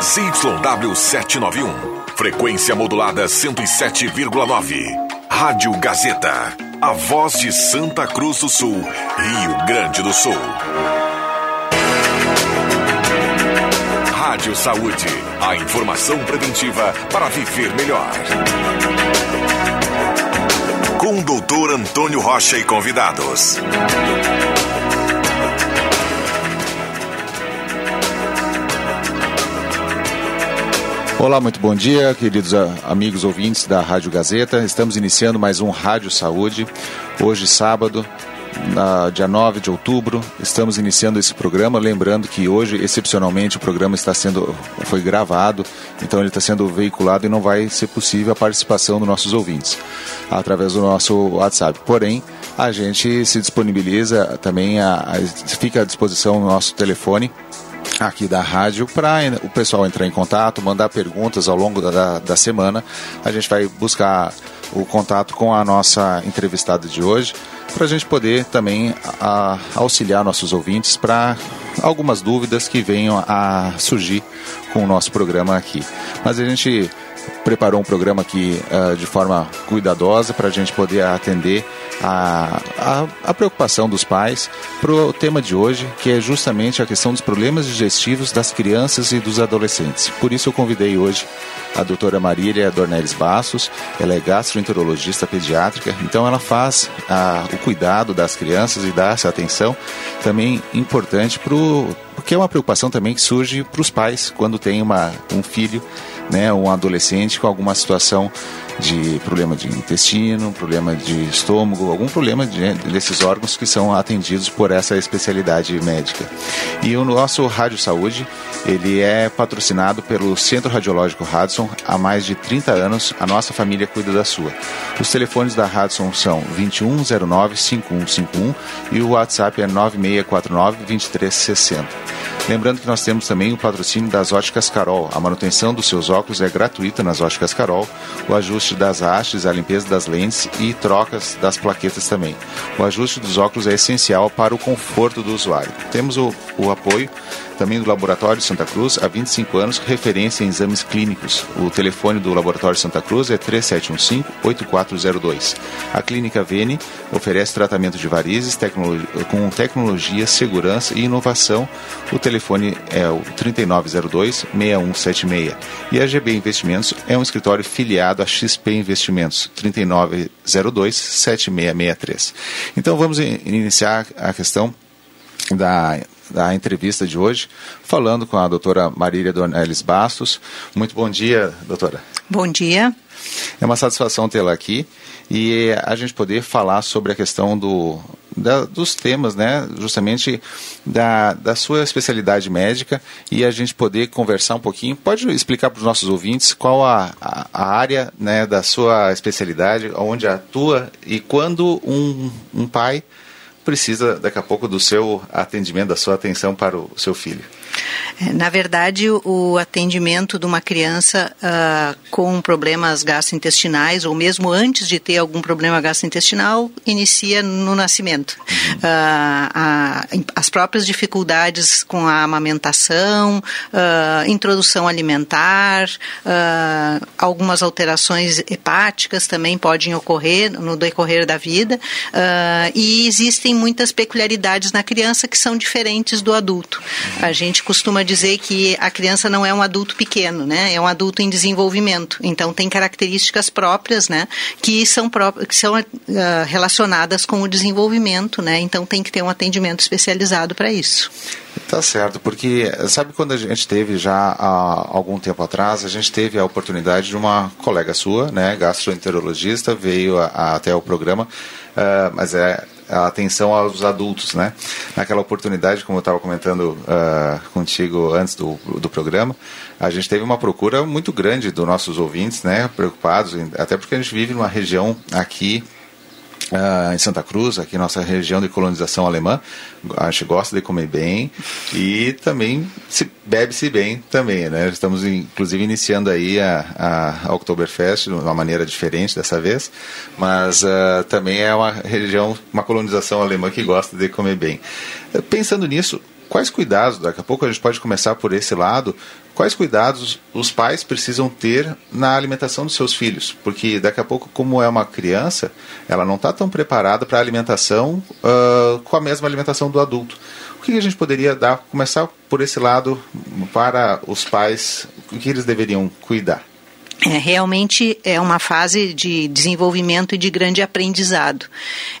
ZYW791, frequência modulada 107,9. Rádio Gazeta, a voz de Santa Cruz do Sul, Rio Grande do Sul. Rádio Saúde, a informação preventiva para viver melhor. Com o doutor Antônio Rocha e convidados. Olá, muito bom dia, queridos amigos ouvintes da Rádio Gazeta. Estamos iniciando mais um Rádio Saúde. Hoje, sábado, na, dia 9 de outubro, estamos iniciando esse programa. Lembrando que hoje, excepcionalmente, o programa está sendo foi gravado, então ele está sendo veiculado e não vai ser possível a participação dos nossos ouvintes através do nosso WhatsApp. Porém, a gente se disponibiliza também, a, a, fica à disposição o nosso telefone aqui da rádio para o pessoal entrar em contato, mandar perguntas ao longo da, da semana. A gente vai buscar o contato com a nossa entrevistada de hoje para a gente poder também a, auxiliar nossos ouvintes para algumas dúvidas que venham a surgir com o nosso programa aqui. Mas a gente preparou um programa aqui uh, de forma cuidadosa para a gente poder atender a, a, a preocupação dos pais para o tema de hoje, que é justamente a questão dos problemas digestivos das crianças e dos adolescentes. Por isso eu convidei hoje a doutora Marília Dornelles Bastos, ela é gastroenterologista pediátrica, então ela faz a, o cuidado das crianças e dá essa atenção também importante para porque é uma preocupação também que surge para os pais quando tem uma, um filho, né, um adolescente com alguma situação de problema de intestino, problema de estômago, algum problema de, desses órgãos que são atendidos por essa especialidade médica. E o nosso Rádio Saúde, ele é patrocinado pelo Centro Radiológico Hudson há mais de 30 anos. A nossa família cuida da sua. Os telefones da Hudson são 2109-5151 e o WhatsApp é 9649-2360. Lembrando que nós temos também o patrocínio das óticas Carol. A manutenção dos seus óculos é gratuita nas óticas Carol. O ajuste das hastes, a limpeza das lentes e trocas das plaquetas também. O ajuste dos óculos é essencial para o conforto do usuário. Temos o, o apoio também do Laboratório Santa Cruz, há 25 anos, referência em exames clínicos. O telefone do Laboratório Santa Cruz é 3715-8402. A Clínica Vene oferece tratamento de varizes com tecnologia, segurança e inovação. O telefone é o 3902-6176. E a GB Investimentos é um escritório filiado a XP Investimentos, 3902-7663. Então vamos iniciar a questão da da entrevista de hoje, falando com a doutora Marília Dornelles Bastos. Muito bom dia, doutora. Bom dia. É uma satisfação tê-la aqui e a gente poder falar sobre a questão do, da, dos temas, né, justamente da, da sua especialidade médica e a gente poder conversar um pouquinho. Pode explicar para os nossos ouvintes qual a, a, a, área né, da sua especialidade, onde atua e quando um, um pai precisa daqui a pouco do seu atendimento, da sua atenção para o seu filho. É, na verdade, o atendimento de uma criança uh, com problemas gastrointestinais, ou mesmo antes de ter algum problema gastrointestinal, inicia no nascimento. Uhum. Uh, a, as próprias dificuldades com a amamentação, uh, introdução alimentar, algumas alterações hepáticas também podem ocorrer no decorrer da vida, e existem muitas peculiaridades na criança que são diferentes do adulto. A gente costuma dizer que a criança não é um adulto pequeno, né? É um adulto em desenvolvimento. Então tem características próprias, né? Que são que são uh, relacionadas com o desenvolvimento, né? Então tem que ter um atendimento especializado para isso. Tá certo, porque sabe quando a gente teve já há algum tempo atrás, a gente teve a oportunidade de uma colega sua, né, gastroenterologista, veio a, a, até o programa, uh, mas é a atenção aos adultos, né? Naquela oportunidade, como eu estava comentando uh, contigo antes do, do programa, a gente teve uma procura muito grande dos nossos ouvintes, né? Preocupados, até porque a gente vive numa região aqui Uh, em Santa Cruz, aqui nossa região de colonização alemã. A gente gosta de comer bem e também se bebe-se bem também, né? Estamos inclusive iniciando aí a, a Oktoberfest de uma maneira diferente dessa vez, mas uh, também é uma região, uma colonização alemã que gosta de comer bem. Pensando nisso, quais cuidados, daqui a pouco a gente pode começar por esse lado, quais cuidados os pais precisam ter na alimentação dos seus filhos? Porque daqui a pouco, como é uma criança, ela não está tão preparada para a alimentação uh, com a mesma alimentação do adulto. O que a gente poderia dar, começar por esse lado para os pais, o que eles deveriam cuidar? É, realmente é uma fase de desenvolvimento e de grande aprendizado.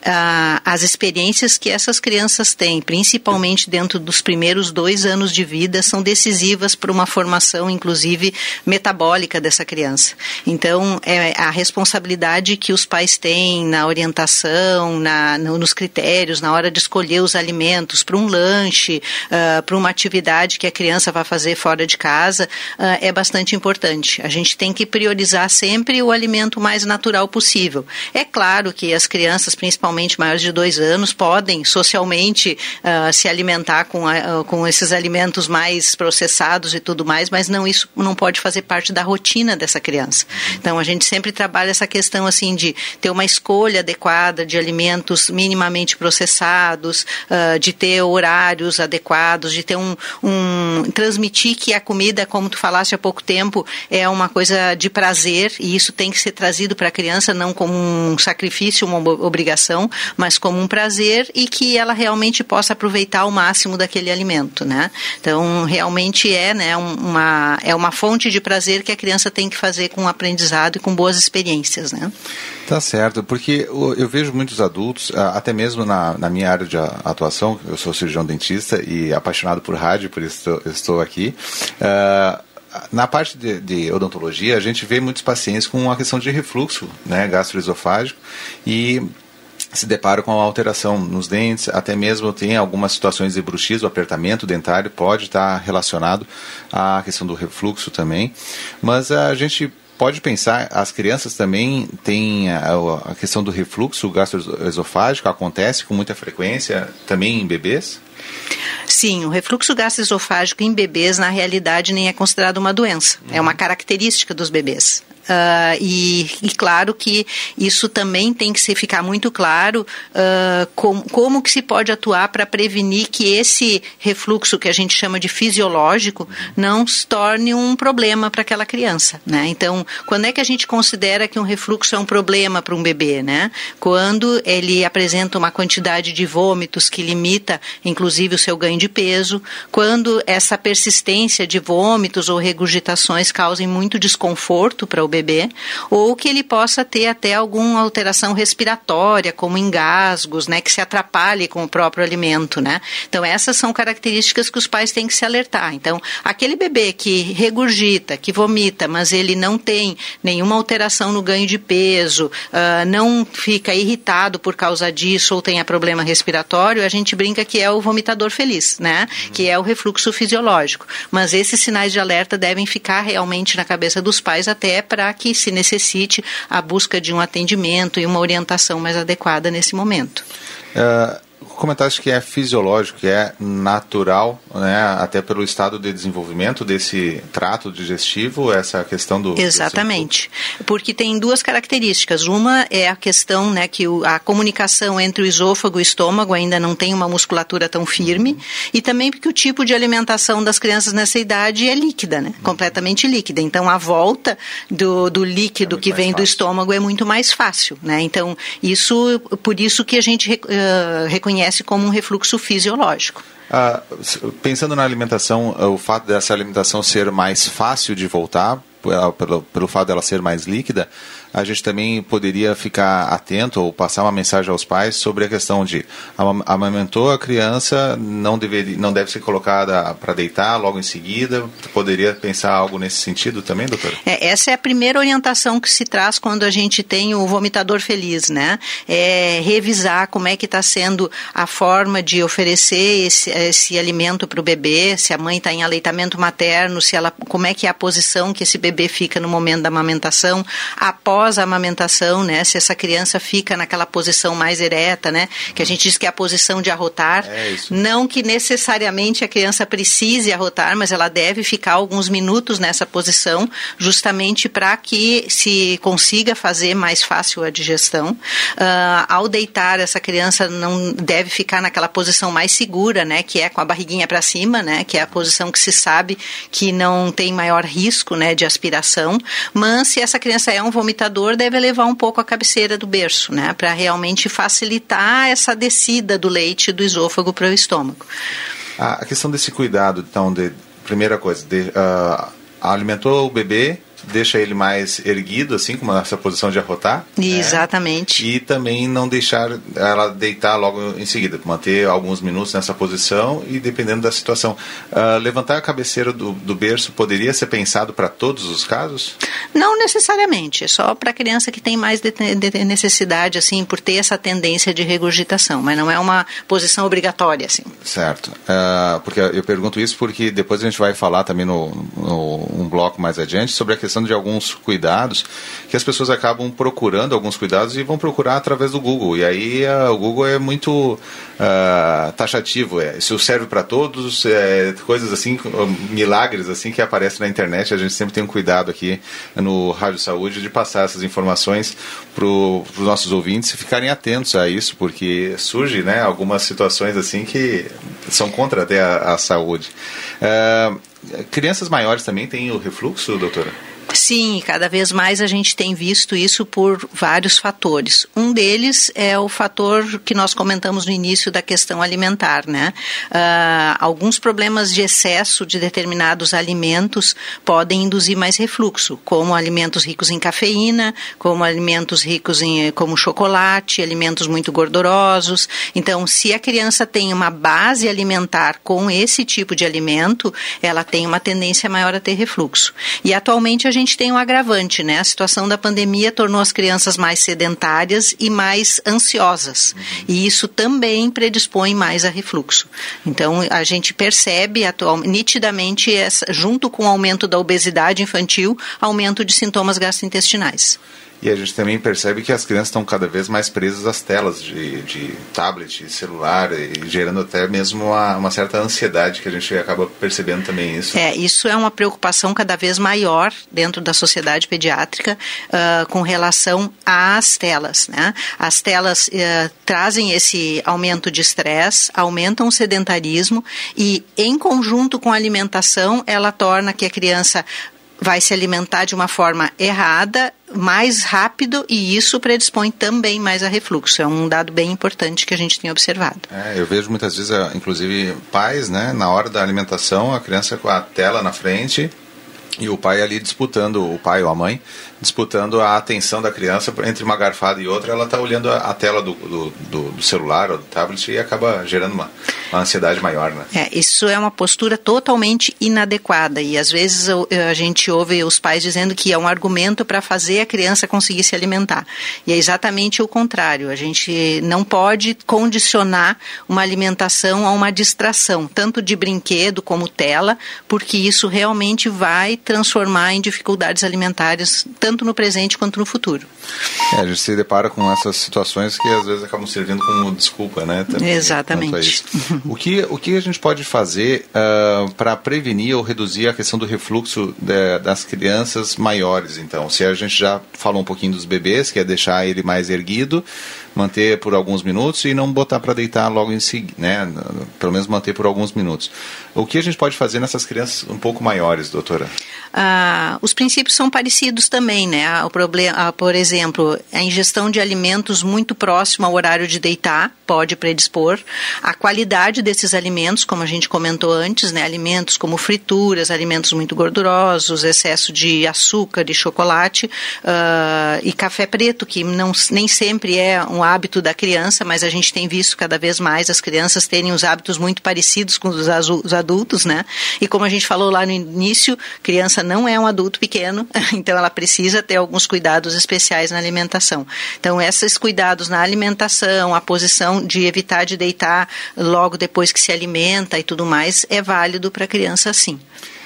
Ah, as experiências que essas crianças têm, principalmente dentro dos primeiros dois anos de vida, são decisivas para uma formação, inclusive, metabólica dessa criança. Então, é a responsabilidade que os pais têm na orientação, na, nos critérios, na hora de escolher os alimentos para um lanche, uh, para uma atividade que a criança vai fazer fora de casa, uh, é bastante importante. A gente tem que priorizar sempre o alimento mais natural possível. É claro que as crianças, principalmente maiores de dois anos, podem socialmente uh, se alimentar com, uh, com esses alimentos mais processados e tudo mais, mas não isso não pode fazer parte da rotina dessa criança. Então a gente sempre trabalha essa questão assim de ter uma escolha adequada de alimentos minimamente processados, uh, de ter horários adequados, de ter um, um transmitir que a comida, como tu falaste há pouco tempo, é uma coisa de prazer e isso tem que ser trazido para a criança não como um sacrifício, uma obrigação, mas como um prazer e que ela realmente possa aproveitar ao máximo daquele alimento, né? Então, realmente é, né, uma é uma fonte de prazer que a criança tem que fazer com aprendizado e com boas experiências, né? Tá certo, porque eu vejo muitos adultos, até mesmo na, na minha área de atuação, eu sou cirurgião dentista e apaixonado por rádio, por isso estou, estou aqui. Uh, na parte de, de, odontologia, a gente vê muitos pacientes com uma questão de refluxo né, gastroesofágico e se deparam com alteração nos dentes, até mesmo tem algumas situações de bruxismo, apertamento dentário, pode estar relacionado à questão do refluxo também. Mas a gente pode pensar, as crianças também têm a, a questão do refluxo gastroesofágico, acontece com muita frequência também em bebês? Sim, o refluxo gastroesofágico em bebês, na realidade, nem é considerado uma doença. Uhum. É uma característica dos bebês. Uh, e, e, claro que isso também tem que se ficar muito claro uh, com, como que se pode atuar para prevenir que esse refluxo que a gente chama de fisiológico não se torne um problema para aquela criança, né? Então, quando é que a gente considera que um refluxo é um problema para um bebê, né? Quando ele apresenta uma quantidade de vômitos que limita, inclusive, o seu ganho de peso, quando essa persistência de vômitos ou regurgitações causem muito desconforto para o bebê bebê, ou que ele possa ter até alguma alteração respiratória, como engasgos, né, que se atrapalhe com o próprio alimento, né? Então essas são características que os pais têm que se alertar. Então, aquele bebê que regurgita, que vomita, mas ele não tem nenhuma alteração no ganho de peso, uh, não fica irritado por causa disso ou tenha problema respiratório, a gente brinca que é o vomitador feliz, né? Que é o refluxo fisiológico. Mas esses sinais de alerta devem ficar realmente na cabeça dos pais até para que se necessite a busca de um atendimento e uma orientação mais adequada nesse momento. Uh, comentaste que é fisiológico, que é natural, né, até pelo estado de desenvolvimento desse trato digestivo, essa questão do... Exatamente, porque tem duas características. Uma é a questão né, que a comunicação entre o esôfago e o estômago ainda não tem uma musculatura tão firme, uhum. e também porque o tipo de alimentação das crianças nessa idade é líquida, né, uhum. completamente líquida. Então, a volta do, do líquido é que vem do estômago é muito mais fácil. Né? Então, isso, por isso que a gente uh, reconhece como um refluxo fisiológico. Ah, pensando na alimentação, o fato dessa alimentação ser mais fácil de voltar, pelo, pelo fato dela ser mais líquida, a gente também poderia ficar atento ou passar uma mensagem aos pais sobre a questão de amamentou a criança, não, deveria, não deve ser colocada para deitar logo em seguida. Poderia pensar algo nesse sentido também, doutora? É, essa é a primeira orientação que se traz quando a gente tem o vomitador feliz, né? É revisar como é que está sendo a forma de oferecer esse, esse alimento para o bebê, se a mãe está em aleitamento materno, se ela, como é que é a posição que esse bebê fica no momento da amamentação, após a amamentação, né? Se essa criança fica naquela posição mais ereta, né? Que a gente diz que é a posição de arrotar. É. Não que necessariamente a criança precise arrotar, mas ela deve ficar alguns minutos nessa posição, justamente para que se consiga fazer mais fácil a digestão. Uh, ao deitar, essa criança não deve ficar naquela posição mais segura, né? Que é com a barriguinha para cima, né? Que é a posição que se sabe que não tem maior risco, né? De aspiração. Mas se essa criança é um vomitador, deve levar um pouco a cabeceira do berço, né? Para realmente facilitar essa descida do leite do esôfago para o estômago. A questão desse cuidado, então, de primeira coisa, de, uh, alimentou o bebê, deixa ele mais erguido, assim, com essa posição de arrotar. Né? Exatamente. Né? E também não deixar ela deitar logo em seguida, manter alguns minutos nessa posição e dependendo da situação. Uh, levantar a cabeceira do, do berço poderia ser pensado para todos os casos? Não necessariamente, é só para criança que tem mais de, de necessidade, assim, por ter essa tendência de regurgitação, mas não é uma posição obrigatória, assim. Certo. Uh, porque eu pergunto isso porque depois a gente vai falar também no, no um bloco mais adiante sobre a questão questão de alguns cuidados que as pessoas acabam procurando alguns cuidados e vão procurar através do Google. E aí uh, o Google é muito uh, taxativo. É, isso serve para todos, é, coisas assim, milagres assim que aparecem na internet. A gente sempre tem um cuidado aqui no Rádio Saúde de passar essas informações para os nossos ouvintes e ficarem atentos a isso, porque surge né, algumas situações assim que são contra até a, a saúde. Uh, crianças maiores também têm o refluxo, doutora? Sim, cada vez mais a gente tem visto isso por vários fatores. Um deles é o fator que nós comentamos no início da questão alimentar, né? Uh, alguns problemas de excesso de determinados alimentos podem induzir mais refluxo, como alimentos ricos em cafeína, como alimentos ricos em como chocolate, alimentos muito gordurosos. Então, se a criança tem uma base alimentar com esse tipo de alimento, ela tem uma tendência maior a ter refluxo. E atualmente a gente gente tem um agravante, né? A situação da pandemia tornou as crianças mais sedentárias e mais ansiosas. E isso também predispõe mais a refluxo. Então, a gente percebe atual, nitidamente, essa, junto com o aumento da obesidade infantil, aumento de sintomas gastrointestinais. E a gente também percebe que as crianças estão cada vez mais presas às telas de, de tablet, celular, e gerando até mesmo uma, uma, certa ansiedade que a gente acaba percebendo também isso. É, isso é uma preocupação cada vez maior dentro da sociedade pediátrica uh, com relação às telas. Né? As telas uh, trazem esse aumento de estresse, aumentam o sedentarismo e, em conjunto com a alimentação, ela torna que a criança vai se alimentar de uma forma errada, mais rápido e isso predispõe também mais a refluxo. É um dado bem importante que a gente tem observado. É, eu vejo muitas vezes, inclusive pais, né, na hora da alimentação, a criança com a tela na frente e o pai ali disputando, o pai ou a mãe, disputando a atenção da criança entre uma garfada e outra, ela está olhando a, tela do, do, do, celular ou do tablet e acaba gerando uma, uma, ansiedade maior, né? É, isso é uma postura totalmente inadequada e às vezes a gente ouve os pais dizendo que é um argumento para fazer a criança conseguir se alimentar. E é exatamente o contrário, a gente não pode condicionar uma alimentação a uma distração, tanto de brinquedo como tela, porque isso realmente vai transformar em dificuldades alimentares, tanto no presente quanto no futuro. É, a gente se depara com essas situações que às vezes acabam servindo como desculpa, né? Também, Exatamente. o, que, o que a gente pode fazer uh, para prevenir ou reduzir a questão do refluxo de, das crianças maiores, então? Se a gente já falou um pouquinho dos bebês, que é deixar ele mais erguido, manter por alguns minutos e não botar para deitar logo em seguida, né? Pelo menos manter por alguns minutos. O que a gente pode fazer nessas crianças um pouco maiores, doutora? Ah, os princípios são parecidos também, né? O problema, por exemplo, a ingestão de alimentos muito próximo ao horário de deitar pode predispor. A qualidade desses alimentos, como a gente comentou antes, né? Alimentos como frituras, alimentos muito gordurosos, excesso de açúcar e chocolate uh, e café preto, que não, nem sempre é um hábito da criança, mas a gente tem visto cada vez mais as crianças terem os hábitos muito parecidos com os, os adultos, né? E como a gente falou lá no início, criança não é um adulto pequeno, então ela precisa ter alguns cuidados especiais na alimentação. Então, esses cuidados na alimentação, a posição de evitar de deitar logo depois que se alimenta e tudo mais, é válido para a criança sim.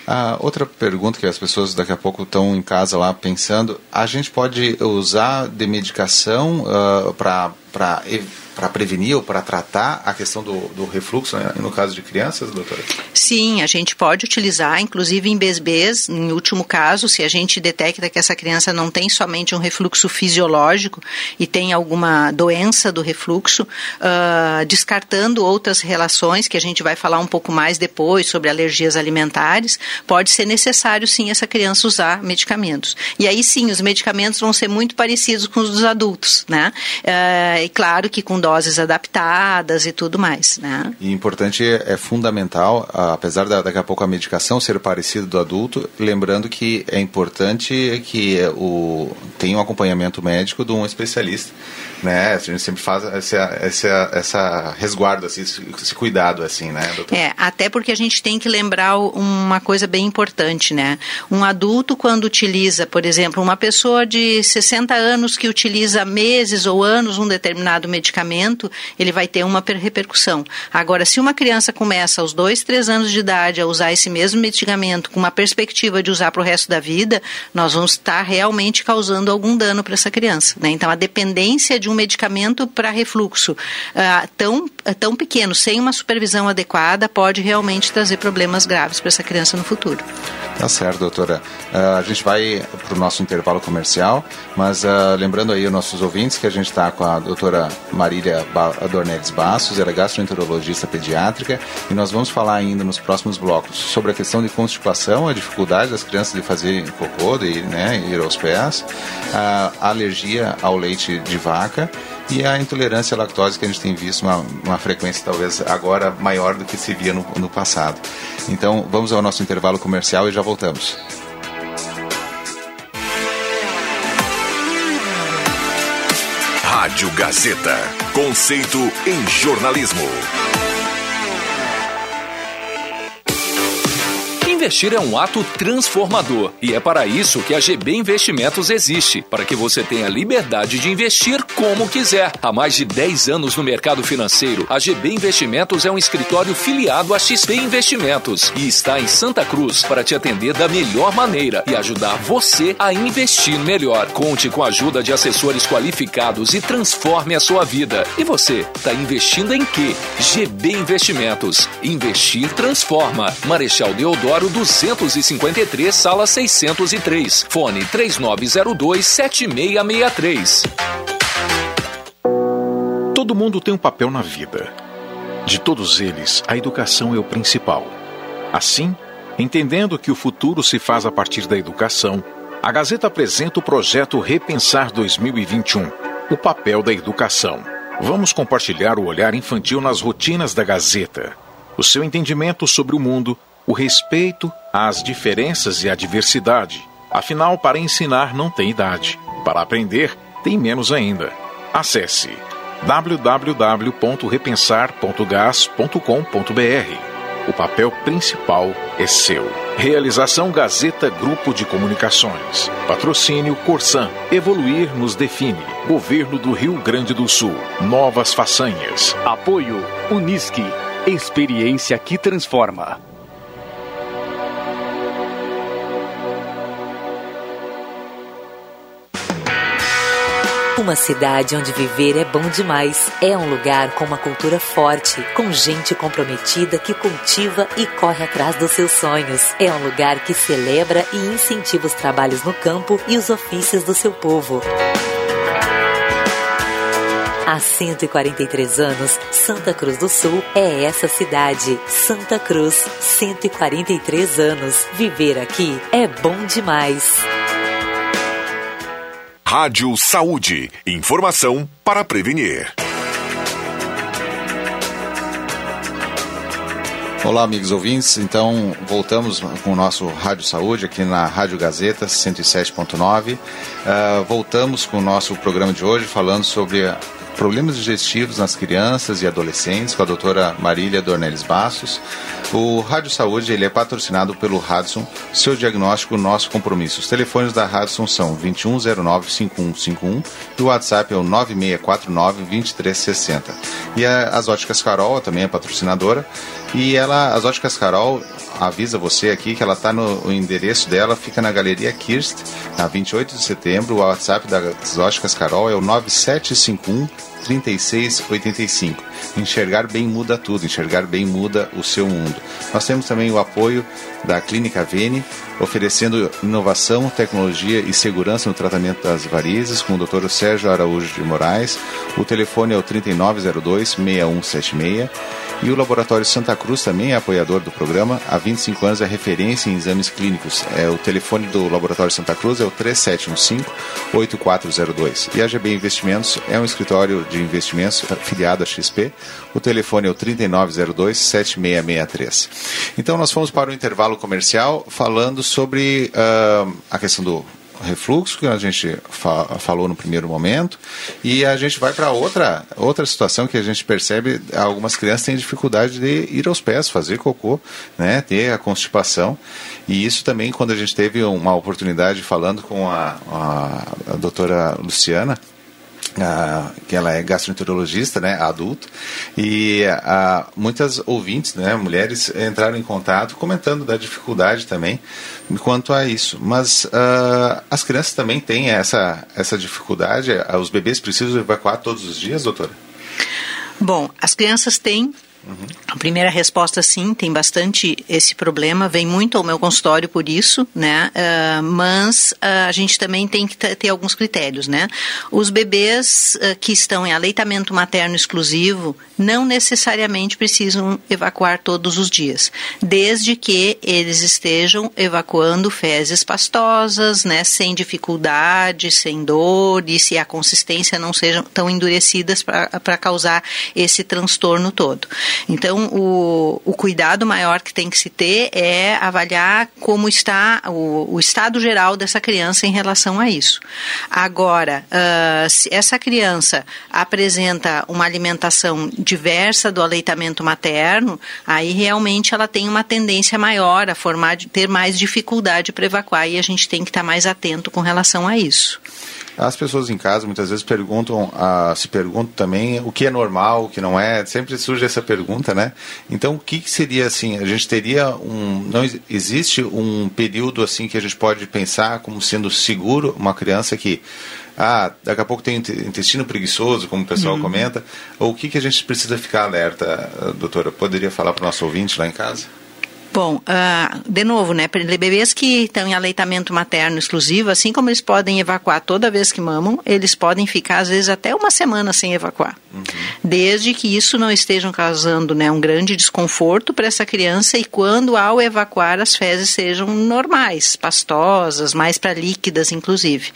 A outra pergunta que as pessoas daqui a pouco estão em casa lá pensando, a gente pode usar de medicação uh, para para prevenir ou para tratar a questão do, do refluxo, né, no caso de crianças, doutora? Sim, a gente pode utilizar, inclusive em BSBs, em último caso, se a gente detecta que essa criança não tem somente um refluxo fisiológico e tem alguma doença do refluxo, uh, descartando outras relações, que a gente vai falar um pouco mais depois sobre alergias alimentares, pode ser necessário sim essa criança usar medicamentos. E aí sim, os medicamentos vão ser muito parecidos com os dos adultos, né? Uh, e claro que com doses adaptadas e tudo mais, né? E importante, é fundamental, apesar da, daqui a pouco a medicação ser parecida do adulto, lembrando que é importante que o, tenha um acompanhamento médico de um especialista, né? A gente sempre faz essa, essa, essa resguardo, assim, esse cuidado, assim, né, doutor? É, até porque a gente tem que lembrar uma coisa bem importante, né? Um adulto, quando utiliza, por exemplo, uma pessoa de 60 anos que utiliza meses ou anos um determinado medicamento, ele vai ter uma repercussão. Agora, se uma criança começa aos dois, três anos de idade a usar esse mesmo medicamento com uma perspectiva de usar para o resto da vida, nós vamos estar realmente causando algum dano para essa criança. Né? Então, a dependência de um medicamento para refluxo uh, tão, uh, tão pequeno, sem uma supervisão adequada, pode realmente trazer problemas graves para essa criança no futuro. Tá certo, doutora. Uh, a gente vai para o nosso intervalo comercial, mas lembrando aí os nossos ouvintes que a gente está com a doutora Maria Marília Dornelles Bastos, ela é gastroenterologista pediátrica, e nós vamos falar ainda nos próximos blocos sobre a questão de constipação, a dificuldade das crianças de fazer cocô, de né, ir aos pés, a alergia ao leite de vaca e a intolerância à lactose que a gente tem visto uma, uma frequência talvez agora maior do que se via no, no passado. Então vamos ao nosso intervalo comercial e já voltamos. Rádio Gazeta. Conceito em jornalismo. Investir é um ato transformador e é para isso que a GB Investimentos existe, para que você tenha liberdade de investir como quiser. Há mais de 10 anos no mercado financeiro, a GB Investimentos é um escritório filiado à XP Investimentos e está em Santa Cruz para te atender da melhor maneira e ajudar você a investir melhor. Conte com a ajuda de assessores qualificados e transforme a sua vida. E você, está investindo em quê? GB Investimentos. Investir transforma. Marechal Deodoro 253, sala 603. Fone 3902 7663. Todo mundo tem um papel na vida. De todos eles, a educação é o principal. Assim, entendendo que o futuro se faz a partir da educação, a Gazeta apresenta o projeto Repensar 2021 o papel da educação. Vamos compartilhar o olhar infantil nas rotinas da Gazeta, o seu entendimento sobre o mundo o respeito às diferenças e à diversidade. Afinal, para ensinar não tem idade, para aprender tem menos ainda. Acesse www.repensar.gas.com.br. O papel principal é seu. Realização Gazeta Grupo de Comunicações. Patrocínio Corsan. Evoluir nos define. Governo do Rio Grande do Sul. Novas façanhas. Apoio Unisque. Experiência que transforma. Uma cidade onde viver é bom demais. É um lugar com uma cultura forte, com gente comprometida que cultiva e corre atrás dos seus sonhos. É um lugar que celebra e incentiva os trabalhos no campo e os ofícios do seu povo. Há 143 anos, Santa Cruz do Sul é essa cidade. Santa Cruz, 143 anos. Viver aqui é bom demais. Rádio Saúde. Informação para prevenir. Olá, amigos ouvintes. Então, voltamos com o nosso Rádio Saúde aqui na Rádio Gazeta 107.9. Uh, voltamos com o nosso programa de hoje falando sobre problemas digestivos nas crianças e adolescentes com a doutora Marília Dornelles Bastos. O Rádio Saúde ele é patrocinado pelo Radson, seu diagnóstico, nosso compromisso. Os telefones da Radson são 2109-5151 e o WhatsApp é o 9649-2360. E a, as Óticas Carol também é patrocinadora e ela, as Óticas Carol avisa você aqui que ela está no endereço dela, fica na Galeria Kirst, na 28 de setembro. O WhatsApp das Óticas Carol é o 9751 3685. Enxergar bem muda tudo, enxergar bem muda o seu mundo. Nós temos também o apoio da Clínica Vene, oferecendo inovação, tecnologia e segurança no tratamento das varizes, com o Dr. Sérgio Araújo de Moraes. O telefone é o 3902 6176 e o Laboratório Santa Cruz também é apoiador do programa. Há 25 anos é referência em exames clínicos. É, o telefone do Laboratório Santa Cruz é o 3715-8402. E a GB Investimentos é um escritório de investimentos afiliado à XP. O telefone é o 3902-7663. Então nós fomos para o intervalo comercial falando sobre uh, a questão do refluxo que a gente fa falou no primeiro momento e a gente vai para outra outra situação que a gente percebe algumas crianças têm dificuldade de ir aos pés fazer cocô né ter a constipação. E isso também quando a gente teve uma oportunidade falando com a, a, a doutora Luciana ah, que ela é gastroenterologista, né, adulto, e ah, muitas ouvintes, né, mulheres, entraram em contato comentando da dificuldade também quanto a isso. Mas ah, as crianças também têm essa, essa dificuldade? Os bebês precisam evacuar todos os dias, doutora? Bom, as crianças têm Uhum. A primeira resposta, sim, tem bastante esse problema, vem muito ao meu consultório por isso, né? Uh, mas uh, a gente também tem que ter alguns critérios, né? Os bebês uh, que estão em aleitamento materno exclusivo não necessariamente precisam evacuar todos os dias, desde que eles estejam evacuando fezes pastosas, né? Sem dificuldade, sem dor e se a consistência não sejam tão endurecidas para causar esse transtorno todo. Então, o, o cuidado maior que tem que se ter é avaliar como está o, o estado geral dessa criança em relação a isso. Agora, uh, se essa criança apresenta uma alimentação diversa do aleitamento materno, aí realmente ela tem uma tendência maior a formar, ter mais dificuldade para evacuar e a gente tem que estar mais atento com relação a isso. As pessoas em casa muitas vezes perguntam, ah, se perguntam também o que é normal, o que não é. Sempre surge essa pergunta, né? Então, o que, que seria assim? A gente teria um, não existe um período assim que a gente pode pensar como sendo seguro uma criança que ah, daqui a pouco tem intestino preguiçoso, como o pessoal uhum. comenta. Ou o que, que a gente precisa ficar alerta, doutora? Poderia falar para o nosso ouvinte lá em casa? Bom, uh, de novo, né, bebês que estão em aleitamento materno exclusivo, assim como eles podem evacuar toda vez que mamam, eles podem ficar às vezes até uma semana sem evacuar, uhum. desde que isso não esteja causando, né, um grande desconforto para essa criança e quando ao evacuar as fezes sejam normais, pastosas, mais para líquidas, inclusive.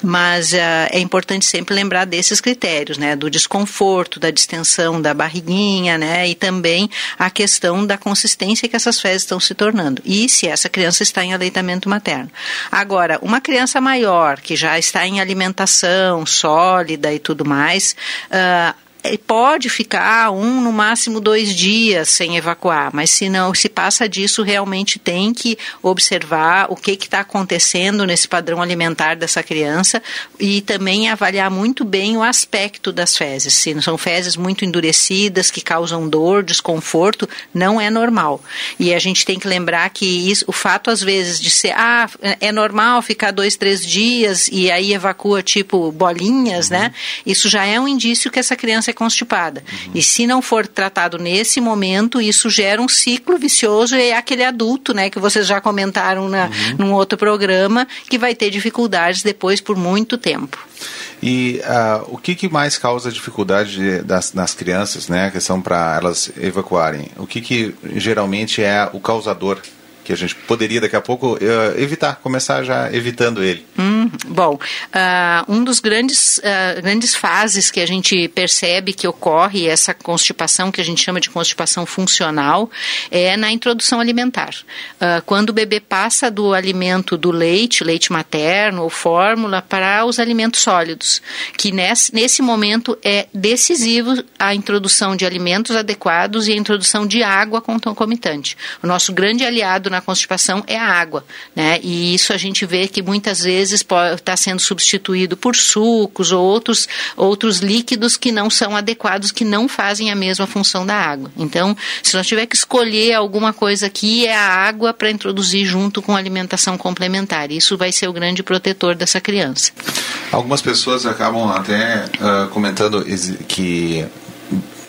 Mas uh, é importante sempre lembrar desses critérios, né, do desconforto, da distensão da barriguinha, né, e também a questão da consistência que essas fezes estão se tornando. E se essa criança está em aleitamento materno. Agora, uma criança maior, que já está em alimentação sólida e tudo mais, uh, pode ficar um, no máximo dois dias sem evacuar, mas se não, se passa disso, realmente tem que observar o que está acontecendo nesse padrão alimentar dessa criança e também avaliar muito bem o aspecto das fezes. Se são fezes muito endurecidas, que causam dor, desconforto, não é normal. E a gente tem que lembrar que isso, o fato, às vezes, de ser, ah, é normal ficar dois, três dias e aí evacua tipo bolinhas, uhum. né? Isso já é um indício que essa criança constipada. Uhum. E se não for tratado nesse momento, isso gera um ciclo vicioso e é aquele adulto, né, que vocês já comentaram na, uhum. num outro programa, que vai ter dificuldades depois por muito tempo. E uh, o que, que, mais causa dificuldade das, nas crianças, né? A questão para elas evacuarem. O que, que geralmente é o causador que a gente poderia daqui a pouco uh, evitar, começar já evitando ele? Hum, bom, uh, um dos grandes, uh, grandes fases que a gente percebe que ocorre essa constipação que a gente chama de constipação funcional é na introdução alimentar. quando o bebê passa do alimento do leite, leite materno ou fórmula para os alimentos sólidos, que nesse, nesse momento é decisivo a introdução de alimentos adequados e a introdução de água concomitante. O nosso grande aliado na constipação é a água, né? E isso a gente vê que muitas vezes está sendo substituído por sucos ou outros, outros líquidos que não são adequados, que não fazem a mesma função da água. Então, se nós tiver que escolher alguma coisa aqui, é a água para introduzir junto com a alimentação complementar. Isso vai ser o grande protetor dessa criança. Algumas pessoas acabam até uh, comentando que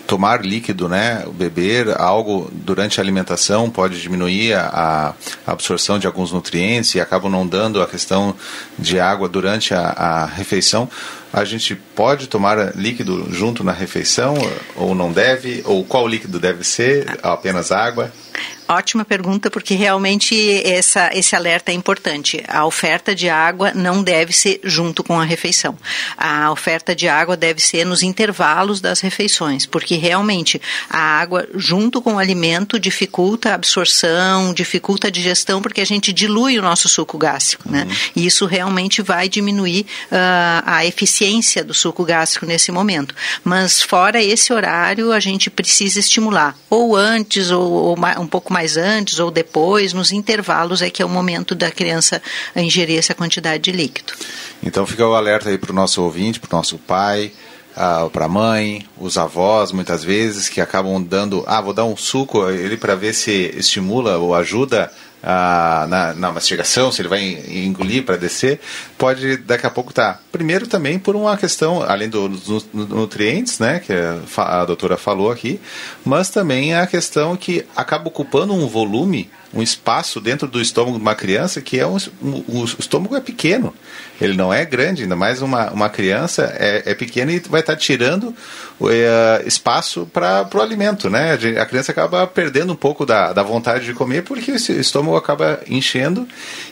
tomar líquido, né, beber algo durante a alimentação pode diminuir a, a, absorção de alguns nutrientes e acabam não dando a questão de água durante a, a refeição. A gente pode tomar líquido junto na refeição ou não deve? Ou qual líquido deve ser? Apenas água? Ótima pergunta, porque realmente essa, esse alerta é importante. A oferta de água não deve ser junto com a refeição. A oferta de água deve ser nos intervalos das refeições, porque realmente a água, junto com o alimento, dificulta a absorção, dificulta a digestão, porque a gente dilui o nosso suco gástrico, né? Uhum. E isso realmente vai diminuir uh, a eficiência do suco gástrico nesse momento. Mas fora esse horário, a gente precisa estimular, ou antes, ou, ou um pouco mais antes ou depois, nos intervalos é que é o momento da criança ingerir essa quantidade de líquido. Então fica o alerta aí para o nosso ouvinte, para o nosso pai, uh, para a mãe, os avós, muitas vezes, que acabam dando, ah, vou dar um suco ele para ver se estimula ou ajuda na, na, mastigação, se ele vai engolir para descer, pode daqui a pouco estar. Tá. Primeiro também por uma questão, além dos nutrientes, né, que a, a doutora falou aqui, mas também a questão que acaba ocupando um volume um espaço dentro do estômago de uma criança que é um, um, o estômago é pequeno, ele não é grande, ainda mais uma, uma criança é, é pequena e vai estar tirando é, espaço para o alimento, né? A criança acaba perdendo um pouco da, da vontade de comer porque o estômago acaba enchendo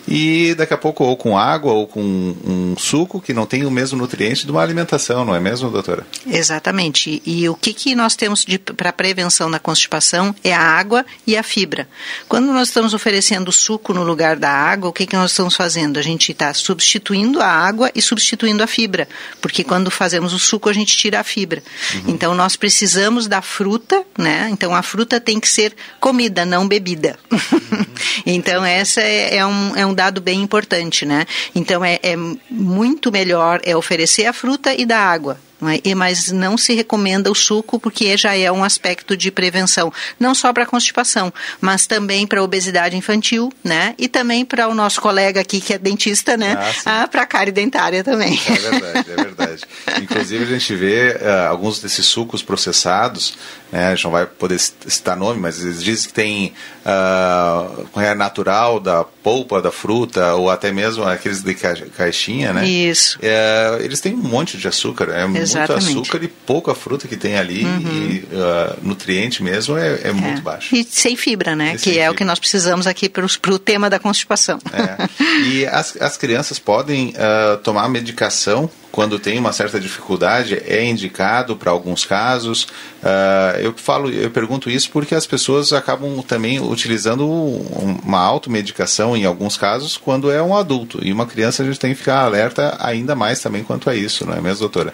e daqui a pouco ou com água ou com um suco que não tem o mesmo nutriente de uma alimentação, não é mesmo, doutora? Exatamente. E, e o que, que nós temos para prevenção da constipação é a água e a fibra. Quando nós estamos oferecendo suco no lugar da água, o que, que nós estamos fazendo? A gente está substituindo a água e substituindo a fibra, porque quando fazemos o suco a gente tira a fibra. Uhum. Então nós precisamos da fruta, né? Então a fruta tem que ser comida, não bebida. Uhum. então essa é, é, um, é um dado bem importante, né? Então é, é muito melhor é oferecer a fruta e dar água é? mas não se recomenda o suco porque já é um aspecto de prevenção, não só para a constipação, mas também para a obesidade infantil, né? E também para o nosso colega aqui que é dentista, né? Ah, ah para a cárie dentária também. É verdade, é verdade. Inclusive a gente vê uh, alguns desses sucos processados, né? A gente não vai poder citar nome, mas eles dizem que tem uh, natural da polpa da fruta ou até mesmo aqueles de caixinha, né? Isso. É, eles têm um monte de açúcar, é Exatamente. muito açúcar e pouca fruta que tem ali uhum. e uh, nutriente mesmo é, é, é, muito baixo. E sem fibra, né? E que é fibra. o que nós precisamos aqui para o tema da constipação. É. E as, as crianças podem uh, tomar medicação quando tem uma certa dificuldade, é indicado para alguns casos. Uh, eu falo, eu pergunto isso porque as pessoas acabam também utilizando uma automedicação em alguns casos quando é um adulto. E uma criança a gente tem que ficar alerta ainda mais também quanto a isso, não é mesmo, doutora?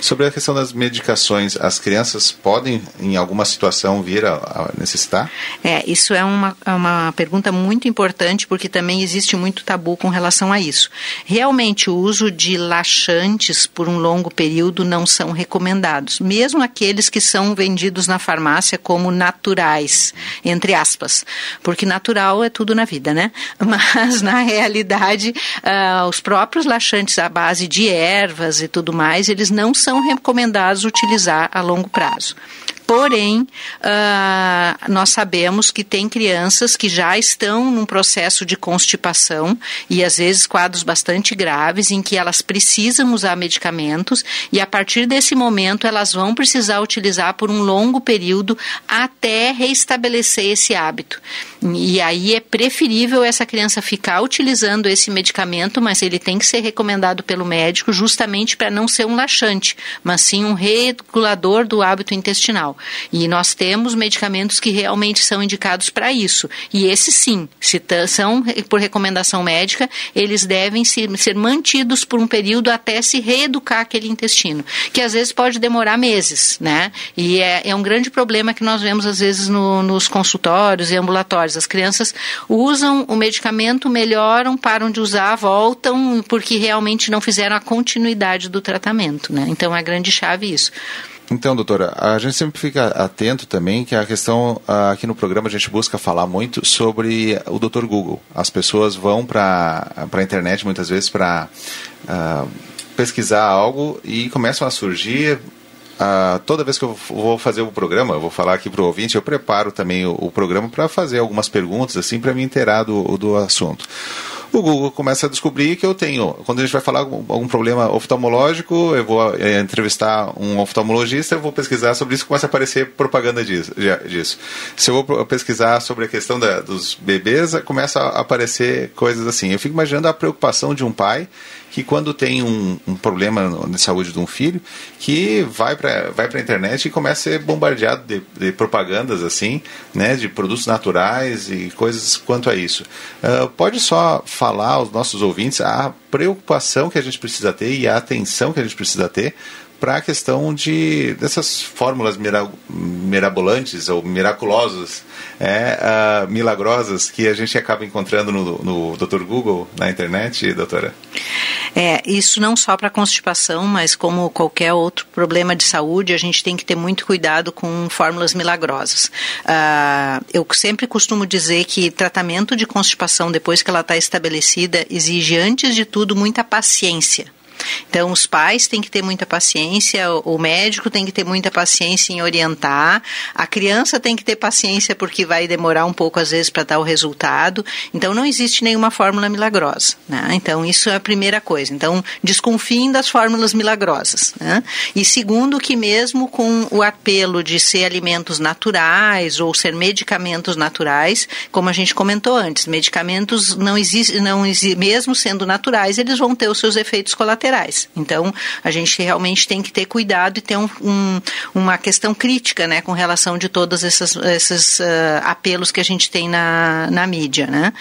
Sobre a questão das medicações, as crianças podem, em alguma situação, vir a, a necessitar? É, isso é uma, é uma pergunta muito importante porque também existe muito tabu com relação a isso. Realmente, o uso de laxante por um longo período não são recomendados, mesmo aqueles que são vendidos na farmácia como naturais, entre aspas, porque natural é tudo na vida, né? Mas na realidade, uh, os próprios laxantes à base de ervas e tudo mais, eles não são recomendados utilizar a longo prazo. Porém, uh, nós sabemos que tem crianças que já estão num processo de constipação e às vezes quadros bastante graves em que elas precisam usar medicamentos e a partir desse momento elas vão precisar utilizar por um longo período até restabelecer esse hábito. E aí é preferível essa criança ficar utilizando esse medicamento, mas ele tem que ser recomendado pelo médico justamente para não ser um laxante, mas sim um regulador do hábito intestinal. E nós temos medicamentos que realmente são indicados para isso. E esses sim, se são por recomendação médica, eles devem ser, mantidos por um período até se reeducar aquele intestino, que às vezes pode demorar meses, né? E é, é um grande problema que nós vemos às vezes no, nos consultórios e ambulatórios. As crianças usam o medicamento, melhoram, param de usar, voltam, porque realmente não fizeram a continuidade do tratamento, né? Então é a grande chave isso. Então, doutora, a gente sempre fica atento também que a questão aqui no programa a gente busca falar muito sobre o doutor Google. As pessoas vão para a internet muitas vezes para uh, pesquisar algo e começam a surgir Uh, toda vez que eu vou fazer o programa, eu vou falar aqui para o ouvinte, eu preparo também o, o programa para fazer algumas perguntas, assim, para me inteirar do, do assunto o Google começa a descobrir que eu tenho, quando a gente vai falar algum problema oftalmológico, eu vou é, entrevistar um oftalmologista, eu vou pesquisar sobre isso, começa a aparecer propaganda disso. disso. Se eu vou pesquisar sobre a questão da, dos bebês, começa a aparecer coisas assim. Eu fico imaginando a preocupação de um pai que quando tem um, um problema de saúde de um filho, que vai para vai a internet e começa a ser bombardeado de, de, propagandas assim, né, de produtos naturais e coisas quanto a isso. Uh, pode só falar aos nossos ouvintes a preocupação que a gente precisa ter e a atenção que a gente precisa ter para a questão de dessas fórmulas mira, mirabolantes ou miraculosas, é, uh, milagrosas que a gente acaba encontrando no, no Dr. Google na internet, doutora? É, isso não só para constipação, mas como qualquer outro problema de saúde, a gente tem que ter muito cuidado com fórmulas milagrosas. Uh, eu sempre costumo dizer que tratamento de constipação, depois que ela está estabelecida, exige, antes de tudo, muita paciência então, os pais têm que ter muita paciência, o médico tem que ter muita paciência em orientar, a criança tem que ter paciência porque vai demorar um pouco, às vezes, para dar o resultado. Então, não existe nenhuma fórmula milagrosa. Né? Então, isso é a primeira coisa. Então, desconfiem das fórmulas milagrosas. Né? E segundo, que mesmo com o apelo de ser alimentos naturais ou ser medicamentos naturais, como a gente comentou antes, medicamentos não existem, não exi mesmo sendo naturais, eles vão ter os seus efeitos colaterais Então, a gente realmente tem que ter cuidado e ter um, um, uma questão crítica né, com relação de todos esses, esses uh, apelos que a gente tem na, na mídia. Né?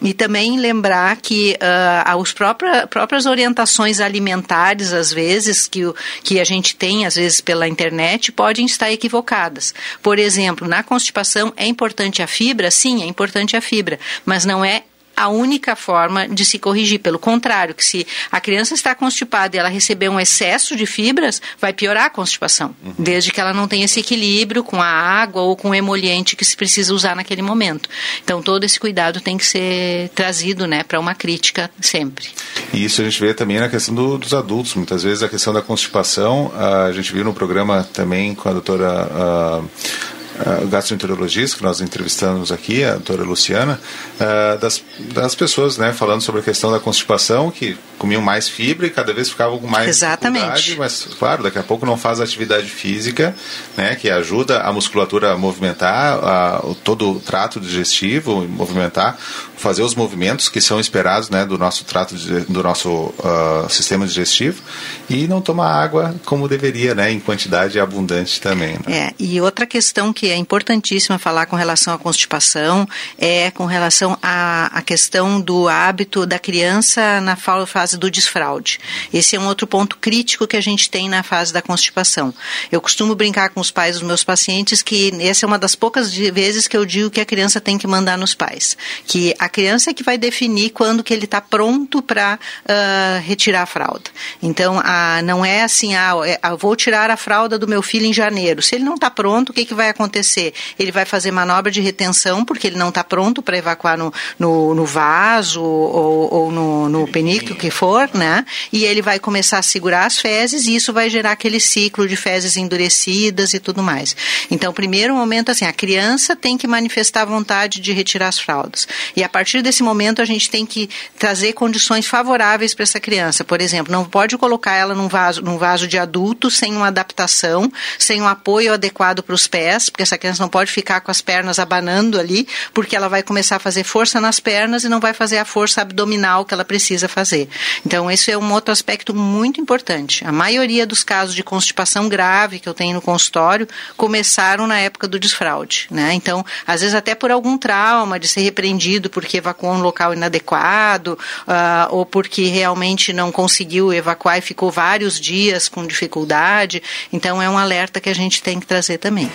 E também lembrar que uh, as próprias, próprias orientações alimentares, às vezes, que, que a gente tem, às vezes, pela internet, podem estar equivocadas. Por exemplo, na constipação, é importante a fibra? Sim, é importante a fibra, mas não é a única forma de se corrigir. Pelo contrário, que se a criança está constipada e ela receber um excesso de fibras, vai piorar a constipação, uhum. desde que ela não tenha esse equilíbrio com a água ou com o emoliente que se precisa usar naquele momento. Então, todo esse cuidado tem que ser trazido né, para uma crítica sempre. E isso a gente vê também na questão do, dos adultos. Muitas vezes a questão da constipação, a gente viu no programa também com a doutora. Uh, uh, gastroenterologista que nós entrevistamos aqui, a doutora Luciana, uh, das, das pessoas né, falando sobre a questão da constipação, que comiam mais fibra e cada vez ficavam com mais Exatamente. mas claro, daqui a pouco não faz atividade física, né, que ajuda a musculatura a movimentar a, todo o trato digestivo, movimentar, fazer os movimentos que são esperados né, do nosso trato, do nosso uh, sistema digestivo e não tomar água como deveria, né, em quantidade abundante também. Né? É, e outra questão que é importantíssima falar com relação à constipação é com relação à, à questão do hábito da criança na fase do desfraude. Esse é um outro ponto crítico que a gente tem na fase da constipação. Eu costumo brincar com os pais dos meus pacientes que essa é uma das poucas vezes que eu digo que a criança tem que mandar nos pais, que a criança é que vai definir quando que ele está pronto para uh, retirar a fralda. Então, a, não é assim, ah, é, vou tirar a fralda do meu filho em janeiro. Se ele não está pronto, o que, que vai acontecer? Acontecer? Ele vai fazer manobra de retenção, porque ele não está pronto para evacuar no, no, no vaso ou, ou no, no penico, que for, né? E ele vai começar a segurar as fezes e isso vai gerar aquele ciclo de fezes endurecidas e tudo mais. Então, primeiro momento, assim, a criança tem que manifestar vontade de retirar as fraldas. E a partir desse momento, a gente tem que trazer condições favoráveis para essa criança. Por exemplo, não pode colocar ela num vaso, num vaso de adulto sem uma adaptação, sem um apoio adequado para os pés, porque essa criança não pode ficar com as pernas abanando ali, porque ela vai começar a fazer força nas pernas e não vai fazer a força abdominal que ela precisa fazer. Então, esse é um outro aspecto muito importante. A maioria dos casos de constipação grave que eu tenho no consultório começaram na época do desfraude, né? Então, às vezes até por algum trauma de ser repreendido porque evacuou um local inadequado uh, ou porque realmente não conseguiu evacuar e ficou vários dias com dificuldade. Então, é um alerta que a gente tem que trazer também.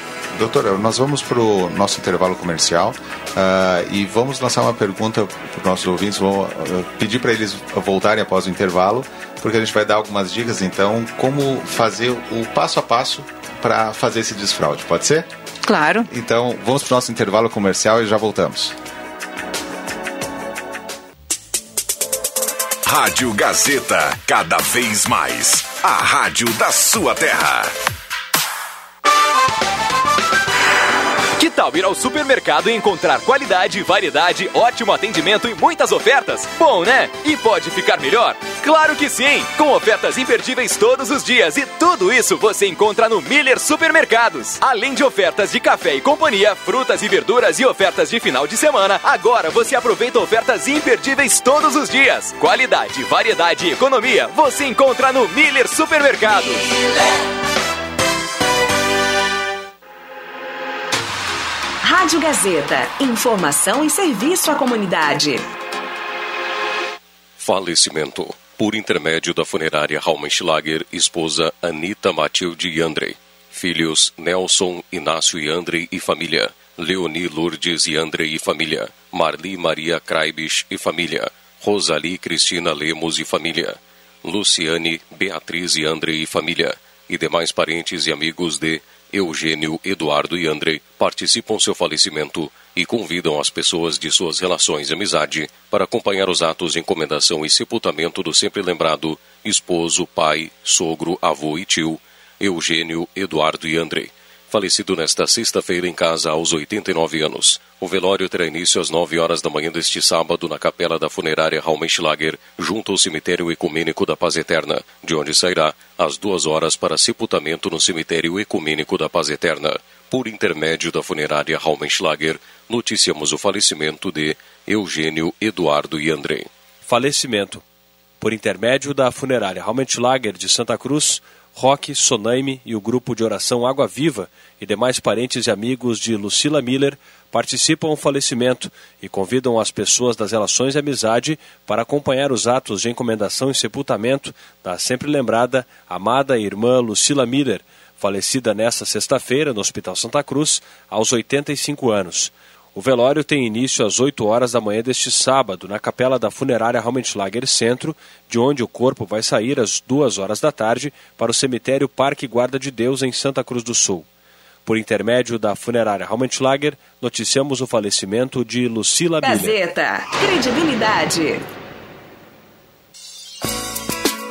Doutora, nós vamos para o nosso intervalo comercial uh, e vamos lançar uma pergunta para os nossos ouvintes. Vou uh, pedir para eles voltarem após o intervalo, porque a gente vai dar algumas dicas, então, como fazer o passo a passo para fazer esse desfraude. Pode ser? Claro. Então, vamos para o nosso intervalo comercial e já voltamos. Rádio Gazeta, cada vez mais. A rádio da sua terra. Que tal ir ao supermercado e encontrar qualidade, variedade, ótimo atendimento e muitas ofertas? Bom, né? E pode ficar melhor? Claro que sim! Com ofertas imperdíveis todos os dias e tudo isso você encontra no Miller Supermercados. Além de ofertas de café e companhia, frutas e verduras e ofertas de final de semana, agora você aproveita ofertas imperdíveis todos os dias. Qualidade, variedade e economia você encontra no Miller Supermercados. Miller. Rádio Gazeta. Informação e serviço à comunidade. Falecimento. Por intermédio da funerária Raumenschlager, esposa Anita Matilde Yandre. Filhos Nelson, Inácio Yandre e família. Leoni Lourdes Yandre e família. Marli Maria Kraibich e família. Rosalie Cristina Lemos e família. Luciane Beatriz Yandre e família. E demais parentes e amigos de Eugênio, Eduardo e André participam seu falecimento e convidam as pessoas de suas relações de amizade para acompanhar os atos de encomendação e sepultamento do sempre lembrado esposo, pai, sogro, avô e tio, Eugênio, Eduardo e André falecido nesta sexta-feira em casa aos 89 anos. O velório terá início às 9 horas da manhã deste sábado na capela da funerária Raumenschlager, junto ao cemitério ecumênico da Paz Eterna, de onde sairá às 2 horas para sepultamento no cemitério ecumênico da Paz Eterna. Por intermédio da funerária Raumenschlager, noticiamos o falecimento de Eugênio, Eduardo e André. Falecimento. Por intermédio da funerária Raumenschlager de Santa Cruz, Roque, Sonaime e o grupo de oração Água Viva e demais parentes e amigos de Lucila Miller participam do falecimento e convidam as pessoas das relações de amizade para acompanhar os atos de encomendação e sepultamento da sempre lembrada amada irmã Lucila Miller, falecida nesta sexta-feira no Hospital Santa Cruz, aos 85 anos. O velório tem início às 8 horas da manhã deste sábado, na capela da funerária Raumenschlager Centro, de onde o corpo vai sair às 2 horas da tarde para o cemitério Parque Guarda de Deus, em Santa Cruz do Sul. Por intermédio da funerária Raumenschlager, noticiamos o falecimento de Lucila Miller. Gazeta, credibilidade.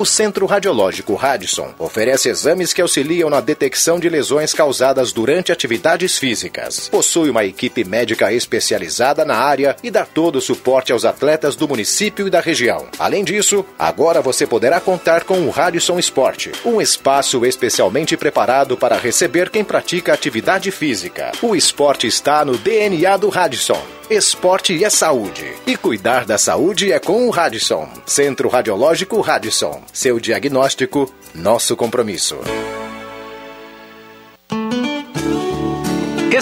O Centro Radiológico Radisson oferece exames que auxiliam na detecção de lesões causadas durante atividades físicas. Possui uma equipe médica especializada na área e dá todo o suporte aos atletas do município e da região. Além disso, agora você poderá contar com o Radisson Esporte, um espaço especialmente preparado para receber quem pratica atividade física. O esporte está no DNA do Radisson esporte é saúde. E cuidar da saúde é com o Radisson. Centro Radiológico Radisson. Seu diagnóstico, nosso compromisso.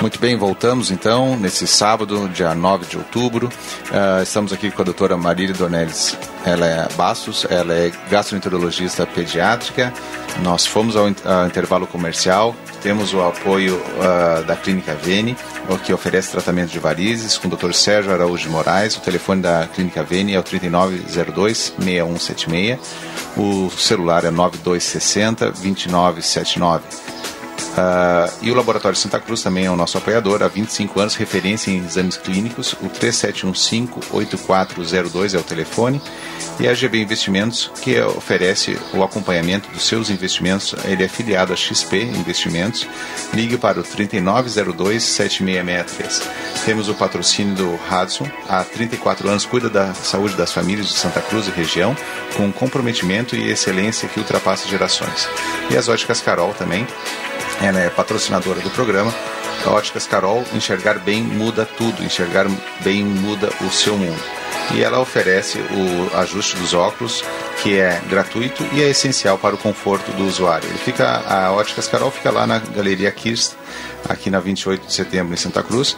Muito bem, voltamos então nesse sábado, dia 9 de outubro. Uh, estamos aqui com a doutora Marília Dornelles. Ela é Bastos, ela é gastroenterologista pediátrica. Nós fomos ao, ao intervalo comercial, temos o apoio uh, da Clínica Vene, que oferece tratamento de varizes, com o Dr. Sérgio Araújo Moraes. O telefone da Clínica Vene é o 3902-6176. O celular é 9260 2979. Uh, e o Laboratório Santa Cruz também é o nosso apoiador, há 25 anos, referência em exames clínicos. O 3715-8402 é o telefone. E a GB Investimentos, que oferece o acompanhamento dos seus investimentos. Ele é filiado a XP Investimentos. Ligue para o 3902-7663. Temos o patrocínio do Hudson. Há 34 anos cuida da saúde das famílias de Santa Cruz e região, com comprometimento e excelência que ultrapassa gerações. E as óticas Carol também ela é patrocinadora do programa. A Óticas Carol, enxergar bem muda tudo, enxergar bem muda o seu mundo. E ela oferece o ajuste dos óculos, que é gratuito e é essencial para o conforto do usuário. Ele fica, a Óticas Carol fica lá na Galeria Kirst, aqui na 28 de setembro, em Santa Cruz.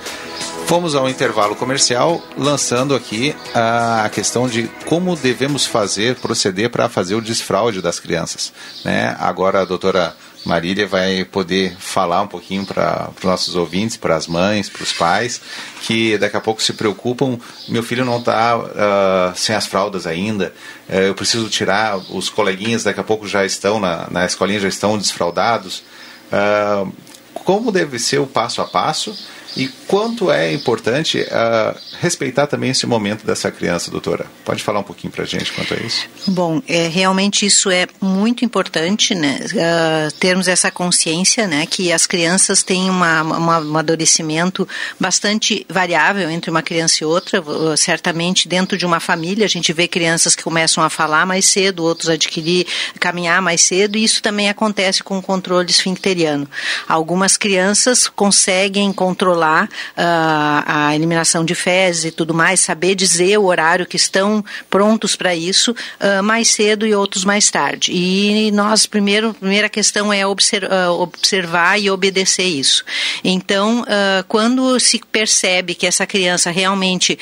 Fomos ao intervalo comercial, lançando aqui a questão de como devemos fazer, proceder para fazer o desfraude das crianças. Né? Agora a doutora Marília vai poder falar um pouquinho para os nossos ouvintes, para as mães, para os pais, que daqui a pouco se preocupam. Meu filho não está uh, ah, sem as fraldas ainda, uh, eu preciso tirar. Os coleguinhas daqui a pouco já estão na, na escolinha, já estão desfraldados. Uh, como deve ser o passo a passo e quanto é importante uh, respeitar também esse momento dessa criança, doutora? Pode falar um pouquinho para a gente quanto a isso? Bom, é, realmente isso é muito importante, né? Uh, termos essa consciência, né? Que as crianças têm uma, uma, um amadurecimento bastante variável entre uma criança e outra. Uh, certamente, dentro de uma família, a gente vê crianças que começam a falar mais cedo, outros adquirir, caminhar mais cedo, e isso também acontece com o controle esfincteriano. Algumas crianças conseguem controlar controlar uh, a eliminação de fezes e tudo mais, saber dizer o horário que estão prontos para isso uh, mais cedo e outros mais tarde. E nós, primeiro, primeira questão é observar, uh, observar e obedecer isso. Então, quando se percebe que essa criança realmente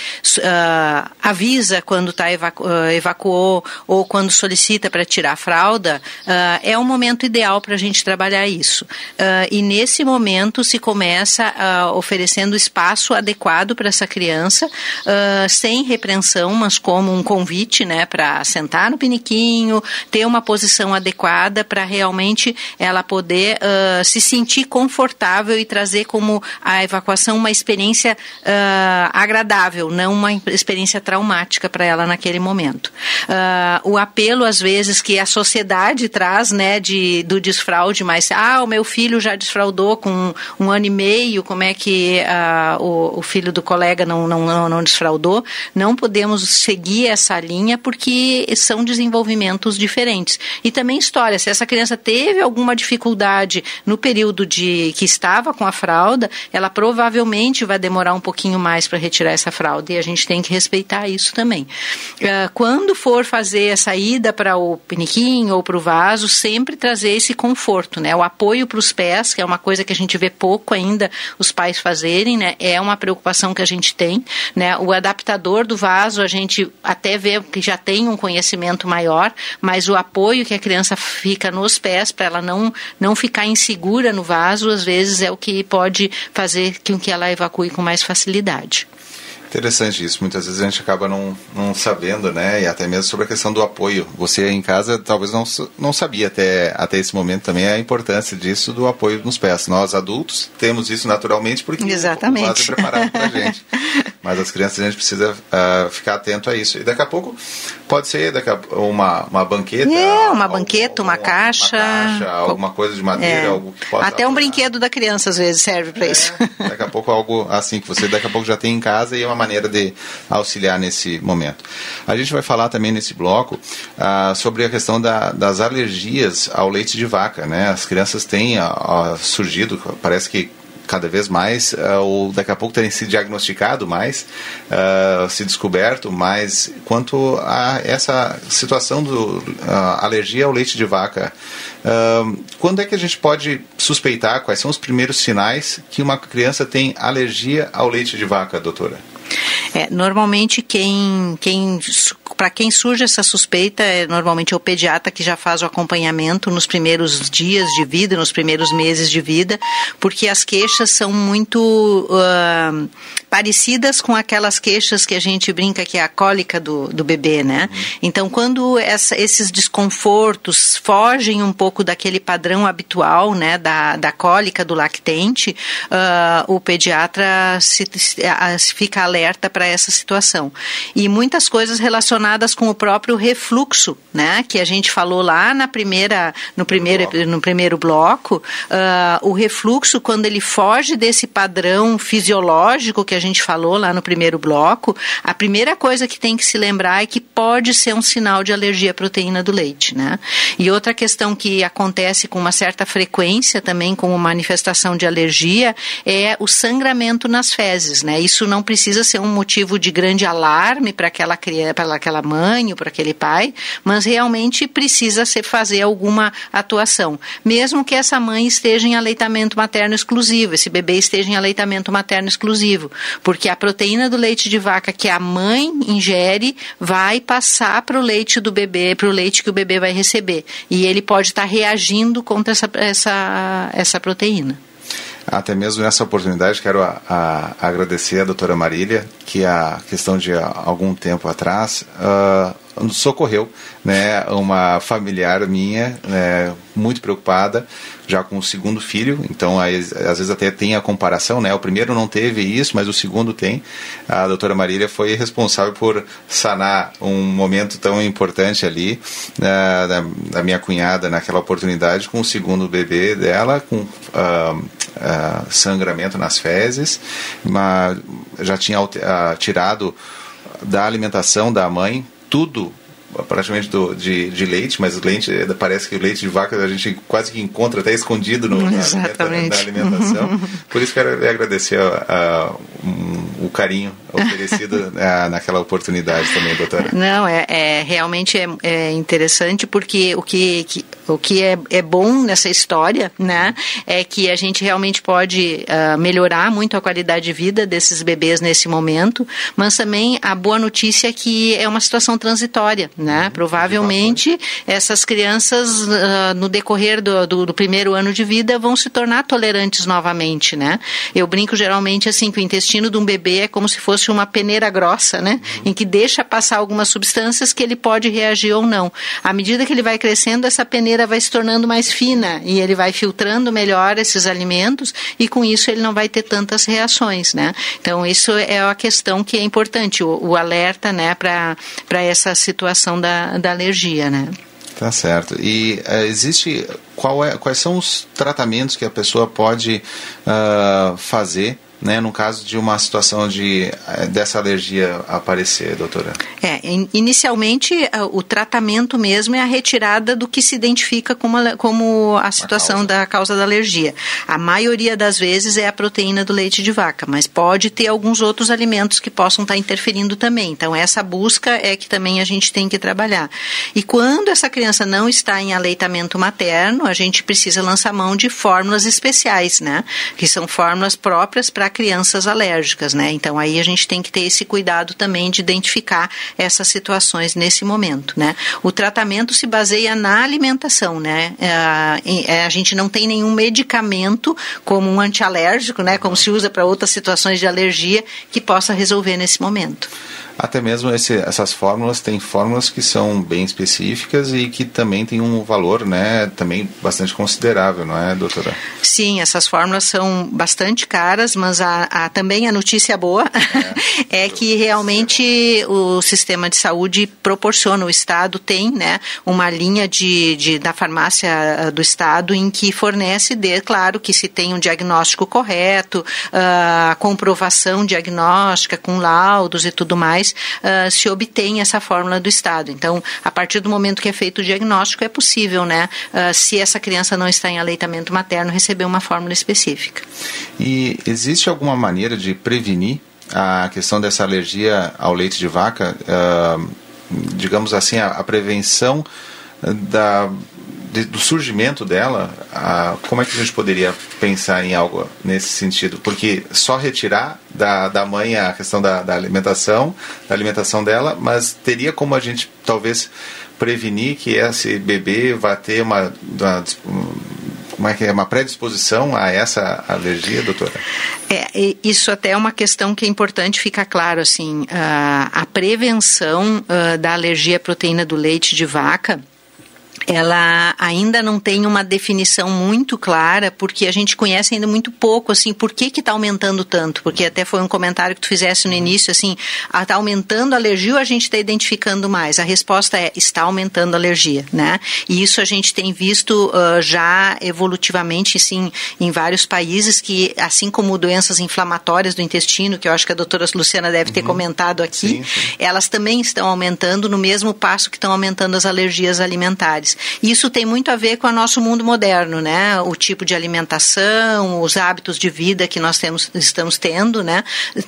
avisa quando está evacu evacuou ou quando solicita para tirar a fralda, é o momento ideal para a gente trabalhar isso. e nesse momento se começa a oferecendo espaço adequado para essa criança, uh, sem repreensão, mas como um convite, né, para sentar no piniquinho, ter uma posição adequada para realmente ela poder uh, se sentir confortável e trazer como a evacuação uma experiência uh, agradável, não uma experiência traumática para ela naquele momento. o apelo, às vezes, que a sociedade traz, né, de, do desfraude, mas, ah, o meu filho já desfraudou com um ano e meio, como é que uh, o, o, filho do colega não, não, não, não desfraudou, não podemos seguir essa linha porque são desenvolvimentos diferentes. E também história, se essa criança teve alguma dificuldade no período de que estava com a fralda, ela provavelmente vai demorar um pouquinho mais para retirar essa fralda e a gente tem que respeitar isso também. Uh, quando for fazer a ida para o piniquinho ou para o vaso, sempre trazer esse conforto, né? O apoio para os pés, que é uma coisa que a gente vê pouco ainda os pais fazerem, né? É uma preocupação que a gente tem, né? O adaptador do vaso a gente até vê que já tem um conhecimento maior, mas o apoio que a criança fica nos pés para ela não não ficar insegura no vaso, às vezes é o que pode fazer com que ela evacue com mais facilidade. Interessante isso. Muitas vezes a gente acaba não, não sabendo, né? E até mesmo sobre a questão do apoio. Você em casa talvez não, não sabia até, até esse momento também a importância disso do apoio nos pés. Nós adultos temos isso naturalmente porque Exatamente. o vaso é preparado para a gente. Mas as crianças a gente precisa uh, ficar atento a isso. E daqui a pouco pode ser daqui a, uma, uma banqueta. É, uma banqueta, uma, caixa. Uma caixa, alguma coisa de madeira, é. algo que possa. Até um brinquedo da criança às vezes serve para é, isso. Daqui a pouco algo assim que você daqui a pouco já tem em casa e é uma maneira de auxiliar nesse momento. A gente vai falar também nesse bloco ah, sobre a questão da, das alergias ao leite de vaca. Né? As crianças têm ah, surgido, parece que cada vez mais, uh, ou daqui a pouco tem se diagnosticado mais, uh, se descoberto mais, quanto a essa situação do uh, alergia ao leite de vaca. quando é que a gente pode suspeitar, quais são os primeiros sinais que uma criança tem alergia ao leite de vaca, doutora? É, normalmente quem, quem para quem surge essa suspeita é normalmente é o pediatra que já faz o acompanhamento nos primeiros dias de vida, nos primeiros meses de vida, porque as queixas são muito uh, parecidas com aquelas queixas que a gente brinca que é a cólica do, do bebê, né? Uhum. Então, quando essa, esses desconfortos fogem um pouco daquele padrão habitual, né, da, da cólica do lactente, uh, o pediatra se, se, fica alerta para essa situação. E muitas coisas relacionadas com o próprio refluxo, né, que a gente falou lá na primeira, no primeiro, no primeiro bloco, uh, o refluxo, quando ele foge desse padrão fisiológico que a gente falou lá no primeiro bloco, a primeira coisa que tem que se lembrar é que pode ser um sinal de alergia à proteína do leite, né? E outra questão que acontece com uma certa frequência também como manifestação de alergia é o sangramento nas fezes, né? Isso não precisa ser um motivo de grande alarme para aquela criança, para aquela mãe ou para aquele pai, mas realmente precisa se fazer alguma atuação, mesmo que essa mãe esteja em aleitamento materno exclusivo, esse bebê esteja em aleitamento materno exclusivo, porque a proteína do leite de vaca que a mãe ingere vai passar para o leite do bebê, para o leite que o bebê vai receber. E ele pode estar tá reagindo contra essa, essa, essa proteína. Até mesmo nessa oportunidade quero a, a, agradecer a doutora Marília, que a questão de algum tempo atrás uh, socorreu né, uma familiar minha, né, muito preocupada, já com o segundo filho, então aí, às vezes até tem a comparação, né? O primeiro não teve isso, mas o segundo tem. A doutora Marília foi responsável por sanar um momento tão importante ali uh, da, da, minha cunhada naquela oportunidade com o segundo bebê dela, com uh, uh, sangramento nas fezes, já tinha tirado da alimentação da mãe tudo praticamente do, de, de leite, mas leite, parece que o leite de vaca a gente quase que encontra até escondido no, na, na, alimentação. Por isso quero agradecer a, a, um, o carinho oferecido a, naquela oportunidade também, doutora. Não, é, é realmente é, é, interessante porque o que, que o que é, é bom nessa história, né, é que a gente realmente pode uh, melhorar muito a qualidade de vida desses bebês nesse momento, mas também a boa notícia é que é uma situação transitória, né? Uhum. Provavelmente essas crianças uh, no decorrer do, do, do, primeiro ano de vida vão se tornar tolerantes novamente, né? Eu brinco geralmente assim que o intestino de um bebê é como se fosse uma peneira grossa, né? Uhum. Em que deixa passar algumas substâncias que ele pode reagir ou não. À medida que ele vai crescendo, essa peneira vai se tornando mais fina e ele vai filtrando melhor esses alimentos e com isso ele não vai ter tantas reações, né? Então isso é a questão que é importante, o, o alerta, né, para essa situação questão da, da alergia, né? Tá certo. E uh, existe qual é, quais são os tratamentos que a pessoa pode uh, fazer né, no caso de uma situação de, eh, dessa alergia aparecer, doutora? É, inicialmente o tratamento mesmo é a retirada do que se identifica como a, como a situação causa. da causa da alergia. A maioria das vezes é a proteína do leite de vaca, mas pode ter alguns outros alimentos que possam estar interferindo também. Então, essa busca é que também a gente tem que trabalhar. E quando essa criança não está em aleitamento materno, a gente precisa lançar mão de fórmulas especiais, né? Que são fórmulas próprias para crianças alérgicas, né? Então aí a gente tem que ter esse cuidado também de identificar essas situações nesse momento, né? O tratamento se baseia na alimentação, né? É, é a gente não tem nenhum medicamento como um antialérgico, né? Como se usa para outras situações de alergia que possa resolver nesse momento. Até mesmo esse, essas fórmulas, tem fórmulas que são bem específicas e que também tem um valor, né, também bastante considerável, não é, doutora? Sim, essas fórmulas são bastante caras, mas a, a também a notícia boa é, é que realmente o sistema de saúde proporciona, o Estado tem, né, uma linha de, de, da farmácia ah, do Estado em que fornece, de, claro, que se tem um diagnóstico correto, a comprovação diagnóstica com laudos e tudo mais, uh, se obtém essa fórmula do Estado. Então, a partir do momento que é feito o diagnóstico, é possível, né, uh, se essa criança não está em aleitamento materno, receber uma fórmula específica. E existe alguma maneira de prevenir a questão dessa alergia ao leite de vaca? Uh, digamos assim, a, a prevenção da de, do surgimento dela, a, como é que a gente poderia pensar em algo nesse sentido? Porque só retirar da, da mãe a questão da, da alimentação, da alimentação dela, mas teria como a gente talvez prevenir que esse bebê vá ter uma, uma como é que é uma predisposição a essa alergia, doutora? É, isso até é uma questão que é importante ficar claro assim, a, a prevenção uh, da alergia à proteína do leite de vaca ela ainda não tem uma definição muito clara, porque a gente conhece ainda muito pouco, assim, por que que está aumentando tanto? Porque até foi um comentário que tu fizesse no início, assim, está aumentando a alergia ou a gente está identificando mais? A resposta é, está aumentando a alergia, né? E isso a gente tem visto uh, já evolutivamente, sim, em vários países que, assim como doenças inflamatórias do intestino, que eu acho que a doutora Luciana deve ter uhum. comentado aqui, sim, sim. elas também estão aumentando no mesmo passo que estão aumentando as alergias alimentares. Isso tem muito a ver com o nosso mundo moderno, né? O tipo de alimentação, os hábitos de vida que nós temos, estamos tendo, né?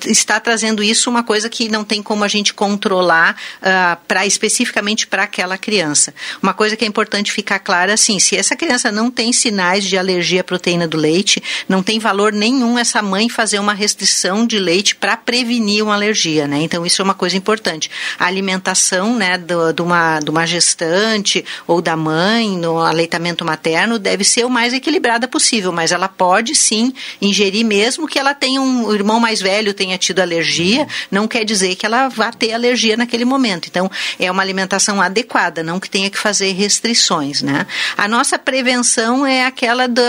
Está trazendo isso uma coisa que não tem como a gente controlar uh, ah, para especificamente para aquela criança. Uma coisa que é importante ficar clara assim, se essa criança não tem sinais de alergia à proteína do leite, não tem valor nenhum essa mãe fazer uma restrição de leite para prevenir uma alergia, né? Então isso é uma coisa importante. A alimentação, né, do, de, uma, de uma gestante ou da mãe no aleitamento materno deve ser o mais equilibrada possível, mas ela pode sim ingerir mesmo que ela tenha um irmão mais velho tenha tido alergia, não quer dizer que ela vá ter alergia naquele momento. Então, é uma alimentação adequada, não que tenha que fazer restrições, né? A nossa prevenção é aquela do,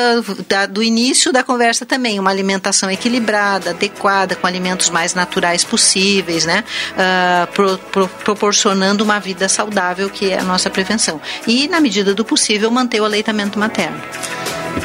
da, do início da conversa também, uma alimentação equilibrada, adequada, com alimentos mais naturais possíveis, né? Uh, pro, pro, proporcionando uma vida saudável, que é a nossa prevenção. E, na medida do possível, manter o aleitamento materno.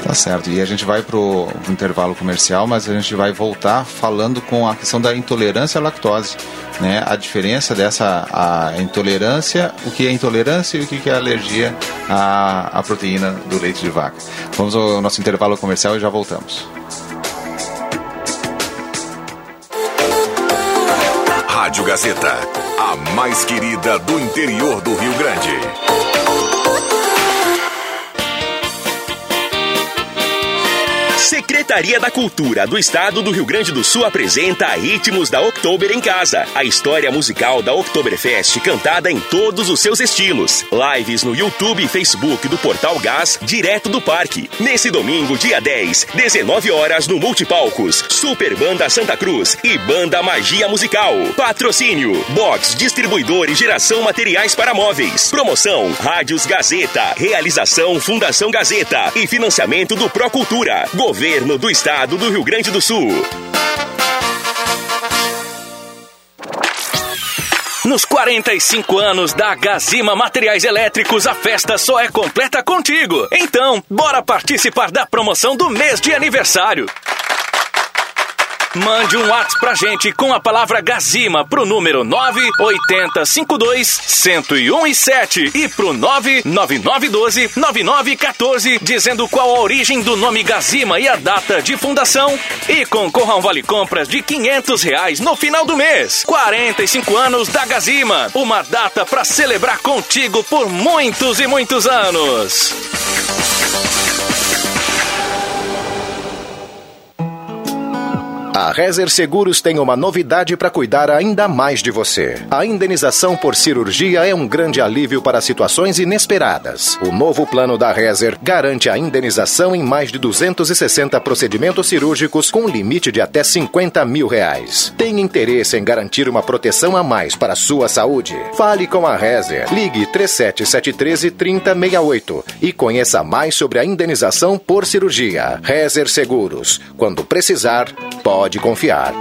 Tá certo. E a gente vai para o intervalo comercial, mas a gente vai voltar falando com a questão da intolerância à lactose. Né? A diferença dessa a intolerância, o que é intolerância e o que é alergia à, à proteína do leite de vaca. Vamos ao nosso intervalo comercial e já voltamos. Rádio Gazeta, a mais querida do interior do Rio Grande. Secretaria da Cultura do Estado do Rio Grande do Sul apresenta Ritmos da Oktober em Casa, a história musical da Oktoberfest cantada em todos os seus estilos. Lives no YouTube e Facebook do Portal Gás, direto do parque. Nesse domingo, dia 10, 19 horas no Multipalcos, Super Banda Santa Cruz e Banda Magia Musical. Patrocínio: Box Distribuidor e Geração Materiais para Móveis. Promoção: Rádios Gazeta. Realização: Fundação Gazeta e financiamento do Procultura. Governo Governo do Estado do Rio Grande do Sul. Nos 45 anos da Gazima Materiais Elétricos, a festa só é completa contigo. Então, bora participar da promoção do mês de aniversário. Mande um WhatsApp pra gente com a palavra Gazima pro número 98052-1017 e pro 99912-9914, dizendo qual a origem do nome Gazima e a data de fundação. E concorra a um vale compras de 500 reais no final do mês. 45 anos da Gazima, uma data para celebrar contigo por muitos e muitos anos. A Rezer Seguros tem uma novidade para cuidar ainda mais de você. A indenização por cirurgia é um grande alívio para situações inesperadas. O novo plano da Rezer garante a indenização em mais de 260 procedimentos cirúrgicos com limite de até 50 mil reais. Tem interesse em garantir uma proteção a mais para a sua saúde? Fale com a Rezer. Ligue 3773 3068 e conheça mais sobre a indenização por cirurgia. Rezer Seguros. Quando precisar, pode pode confiar.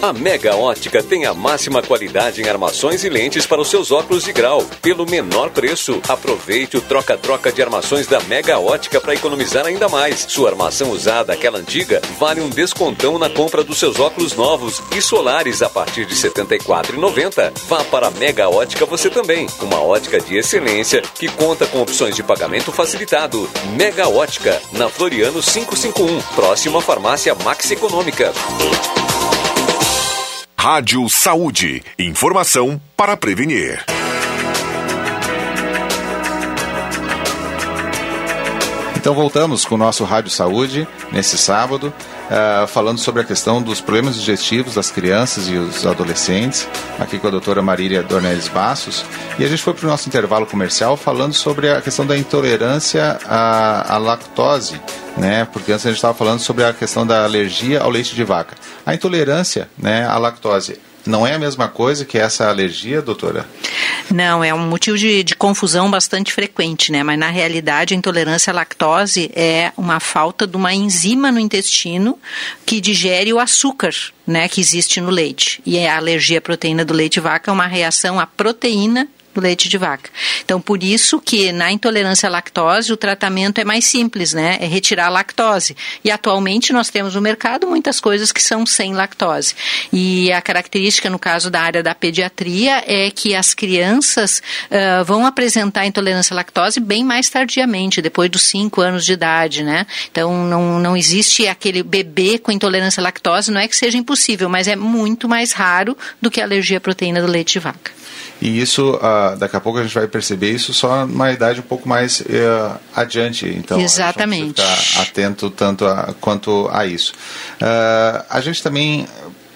A Mega Ótica tem a máxima qualidade em armações e lentes para os seus óculos de grau, pelo menor preço. Aproveite o troca-troca de armações da Mega Ótica para economizar ainda mais. Sua armação usada, aquela antiga, vale um descontão na compra dos seus óculos novos e solares a partir de R$ 74,90. Vá para a Mega Ótica você também. Uma ótica de excelência que conta com opções de pagamento facilitado. Mega Ótica, na Floriano 551, próximo à farmácia Max Econômica. Rádio Saúde. Informação para prevenir. Então voltamos com o nosso Rádio Saúde nesse sábado, uh, falando sobre a questão dos problemas digestivos das crianças e os adolescentes, aqui com a doutora Marília Dornelles Bassos. E a gente foi para o nosso intervalo comercial falando sobre a questão da intolerância à, à lactose, né? Porque antes a gente estava falando sobre a questão da alergia ao leite de vaca. A intolerância né, à lactose não é a mesma coisa que essa alergia, doutora? Não, é um motivo de, de, confusão bastante frequente, né? Mas na realidade a intolerância à lactose é uma falta de uma enzima no intestino que digere o açúcar, né, que existe no leite. E a alergia à proteína do leite vaca é uma reação à proteína do leite de vaca. Então, por isso que na intolerância à lactose o tratamento é mais simples, né? É retirar a lactose. E atualmente nós temos no mercado muitas coisas que são sem lactose. E a característica no caso da área da pediatria é que as crianças uh, vão apresentar intolerância à lactose bem mais tardiamente, depois dos 5 anos de idade, né? Então, não, não existe aquele bebê com intolerância à lactose, não é que seja impossível, mas é muito mais raro do que a alergia à proteína do leite de vaca. E isso, uh, daqui a pouco a gente vai perceber isso só numa idade um pouco mais uh, adiante. Então, Exatamente. A gente ficar atento tanto a, quanto a isso. Uh, a gente também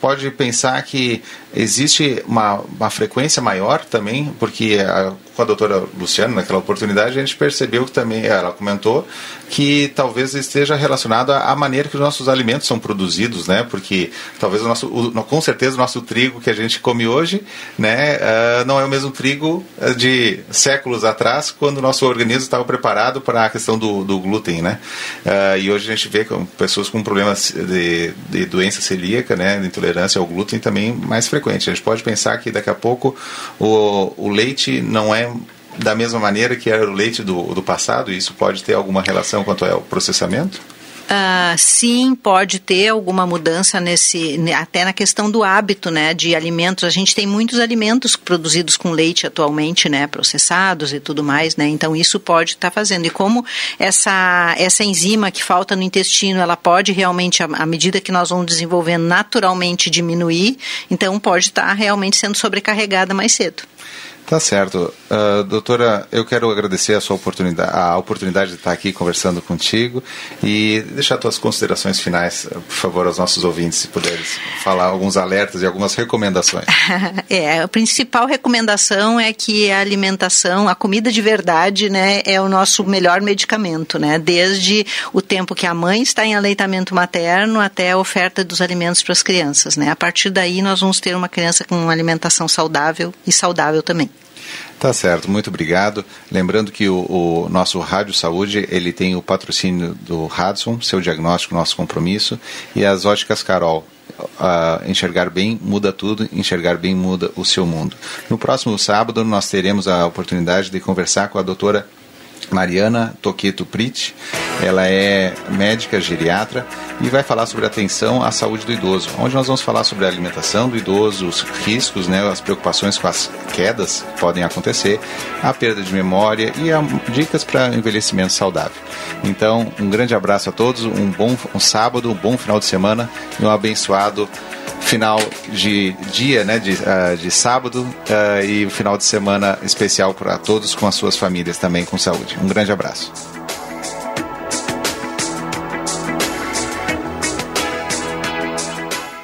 pode pensar que existe uma, uma frequência maior também, porque a, com a doutora Luciana, naquela oportunidade, a gente percebeu que também, ela comentou, que talvez esteja relacionado à maneira que os nossos alimentos são produzidos, né? Porque talvez o nosso, o, com certeza o nosso trigo que a gente come hoje, né, uh, não é o mesmo trigo de séculos atrás, quando o nosso organismo estava preparado para a questão do, do glúten, né? Uh, e hoje a gente vê com pessoas com problemas de, de doença celíaca, né, de intolerância ao glúten também mais frequente. A gente pode pensar que daqui a pouco o, o leite não é da mesma maneira que era o leite do, do passado? Isso pode ter alguma relação quanto ao processamento? Uh, sim, pode ter alguma mudança nesse, até na questão do hábito, né, de alimentos. A gente tem muitos alimentos produzidos com leite atualmente, né, processados e tudo mais, né. Então isso pode estar tá fazendo. E como essa essa enzima que falta no intestino, ela pode realmente, à medida que nós vamos desenvolvendo, naturalmente diminuir. Então pode estar tá realmente sendo sobrecarregada mais cedo. Tá certo. Uh, doutora, eu quero agradecer a sua oportunidade, a oportunidade de estar aqui conversando contigo e deixar tuas considerações finais, por favor, aos nossos ouvintes, se puderes falar alguns alertas e algumas recomendações. é, a principal recomendação é que a alimentação, a comida de verdade, né, é o nosso melhor medicamento, né? Desde o tempo que a mãe está em aleitamento materno até a oferta dos alimentos para as crianças, né? A partir daí nós vamos ter uma criança com uma alimentação saudável e saudável também. Tá certo, muito obrigado. Lembrando que o, o, nosso Rádio Saúde ele tem o patrocínio do Hudson, seu diagnóstico, nosso compromisso, e as óticas Carol. Uh, enxergar bem muda tudo, enxergar bem muda o seu mundo. No próximo sábado nós teremos a oportunidade de conversar com a doutora Mariana Toqueto Prit. Ela é médica geriatra e vai falar sobre atenção à saúde do idoso, onde nós vamos falar sobre a alimentação do idoso, os riscos, né, as preocupações com as quedas que podem acontecer, a perda de memória e dicas para envelhecimento saudável. Então, um grande abraço a todos, um bom um sábado, um bom final de semana e um abençoado final de dia, né, de, uh, de sábado uh, e final de semana especial para todos com as suas famílias também com saúde. Um grande abraço.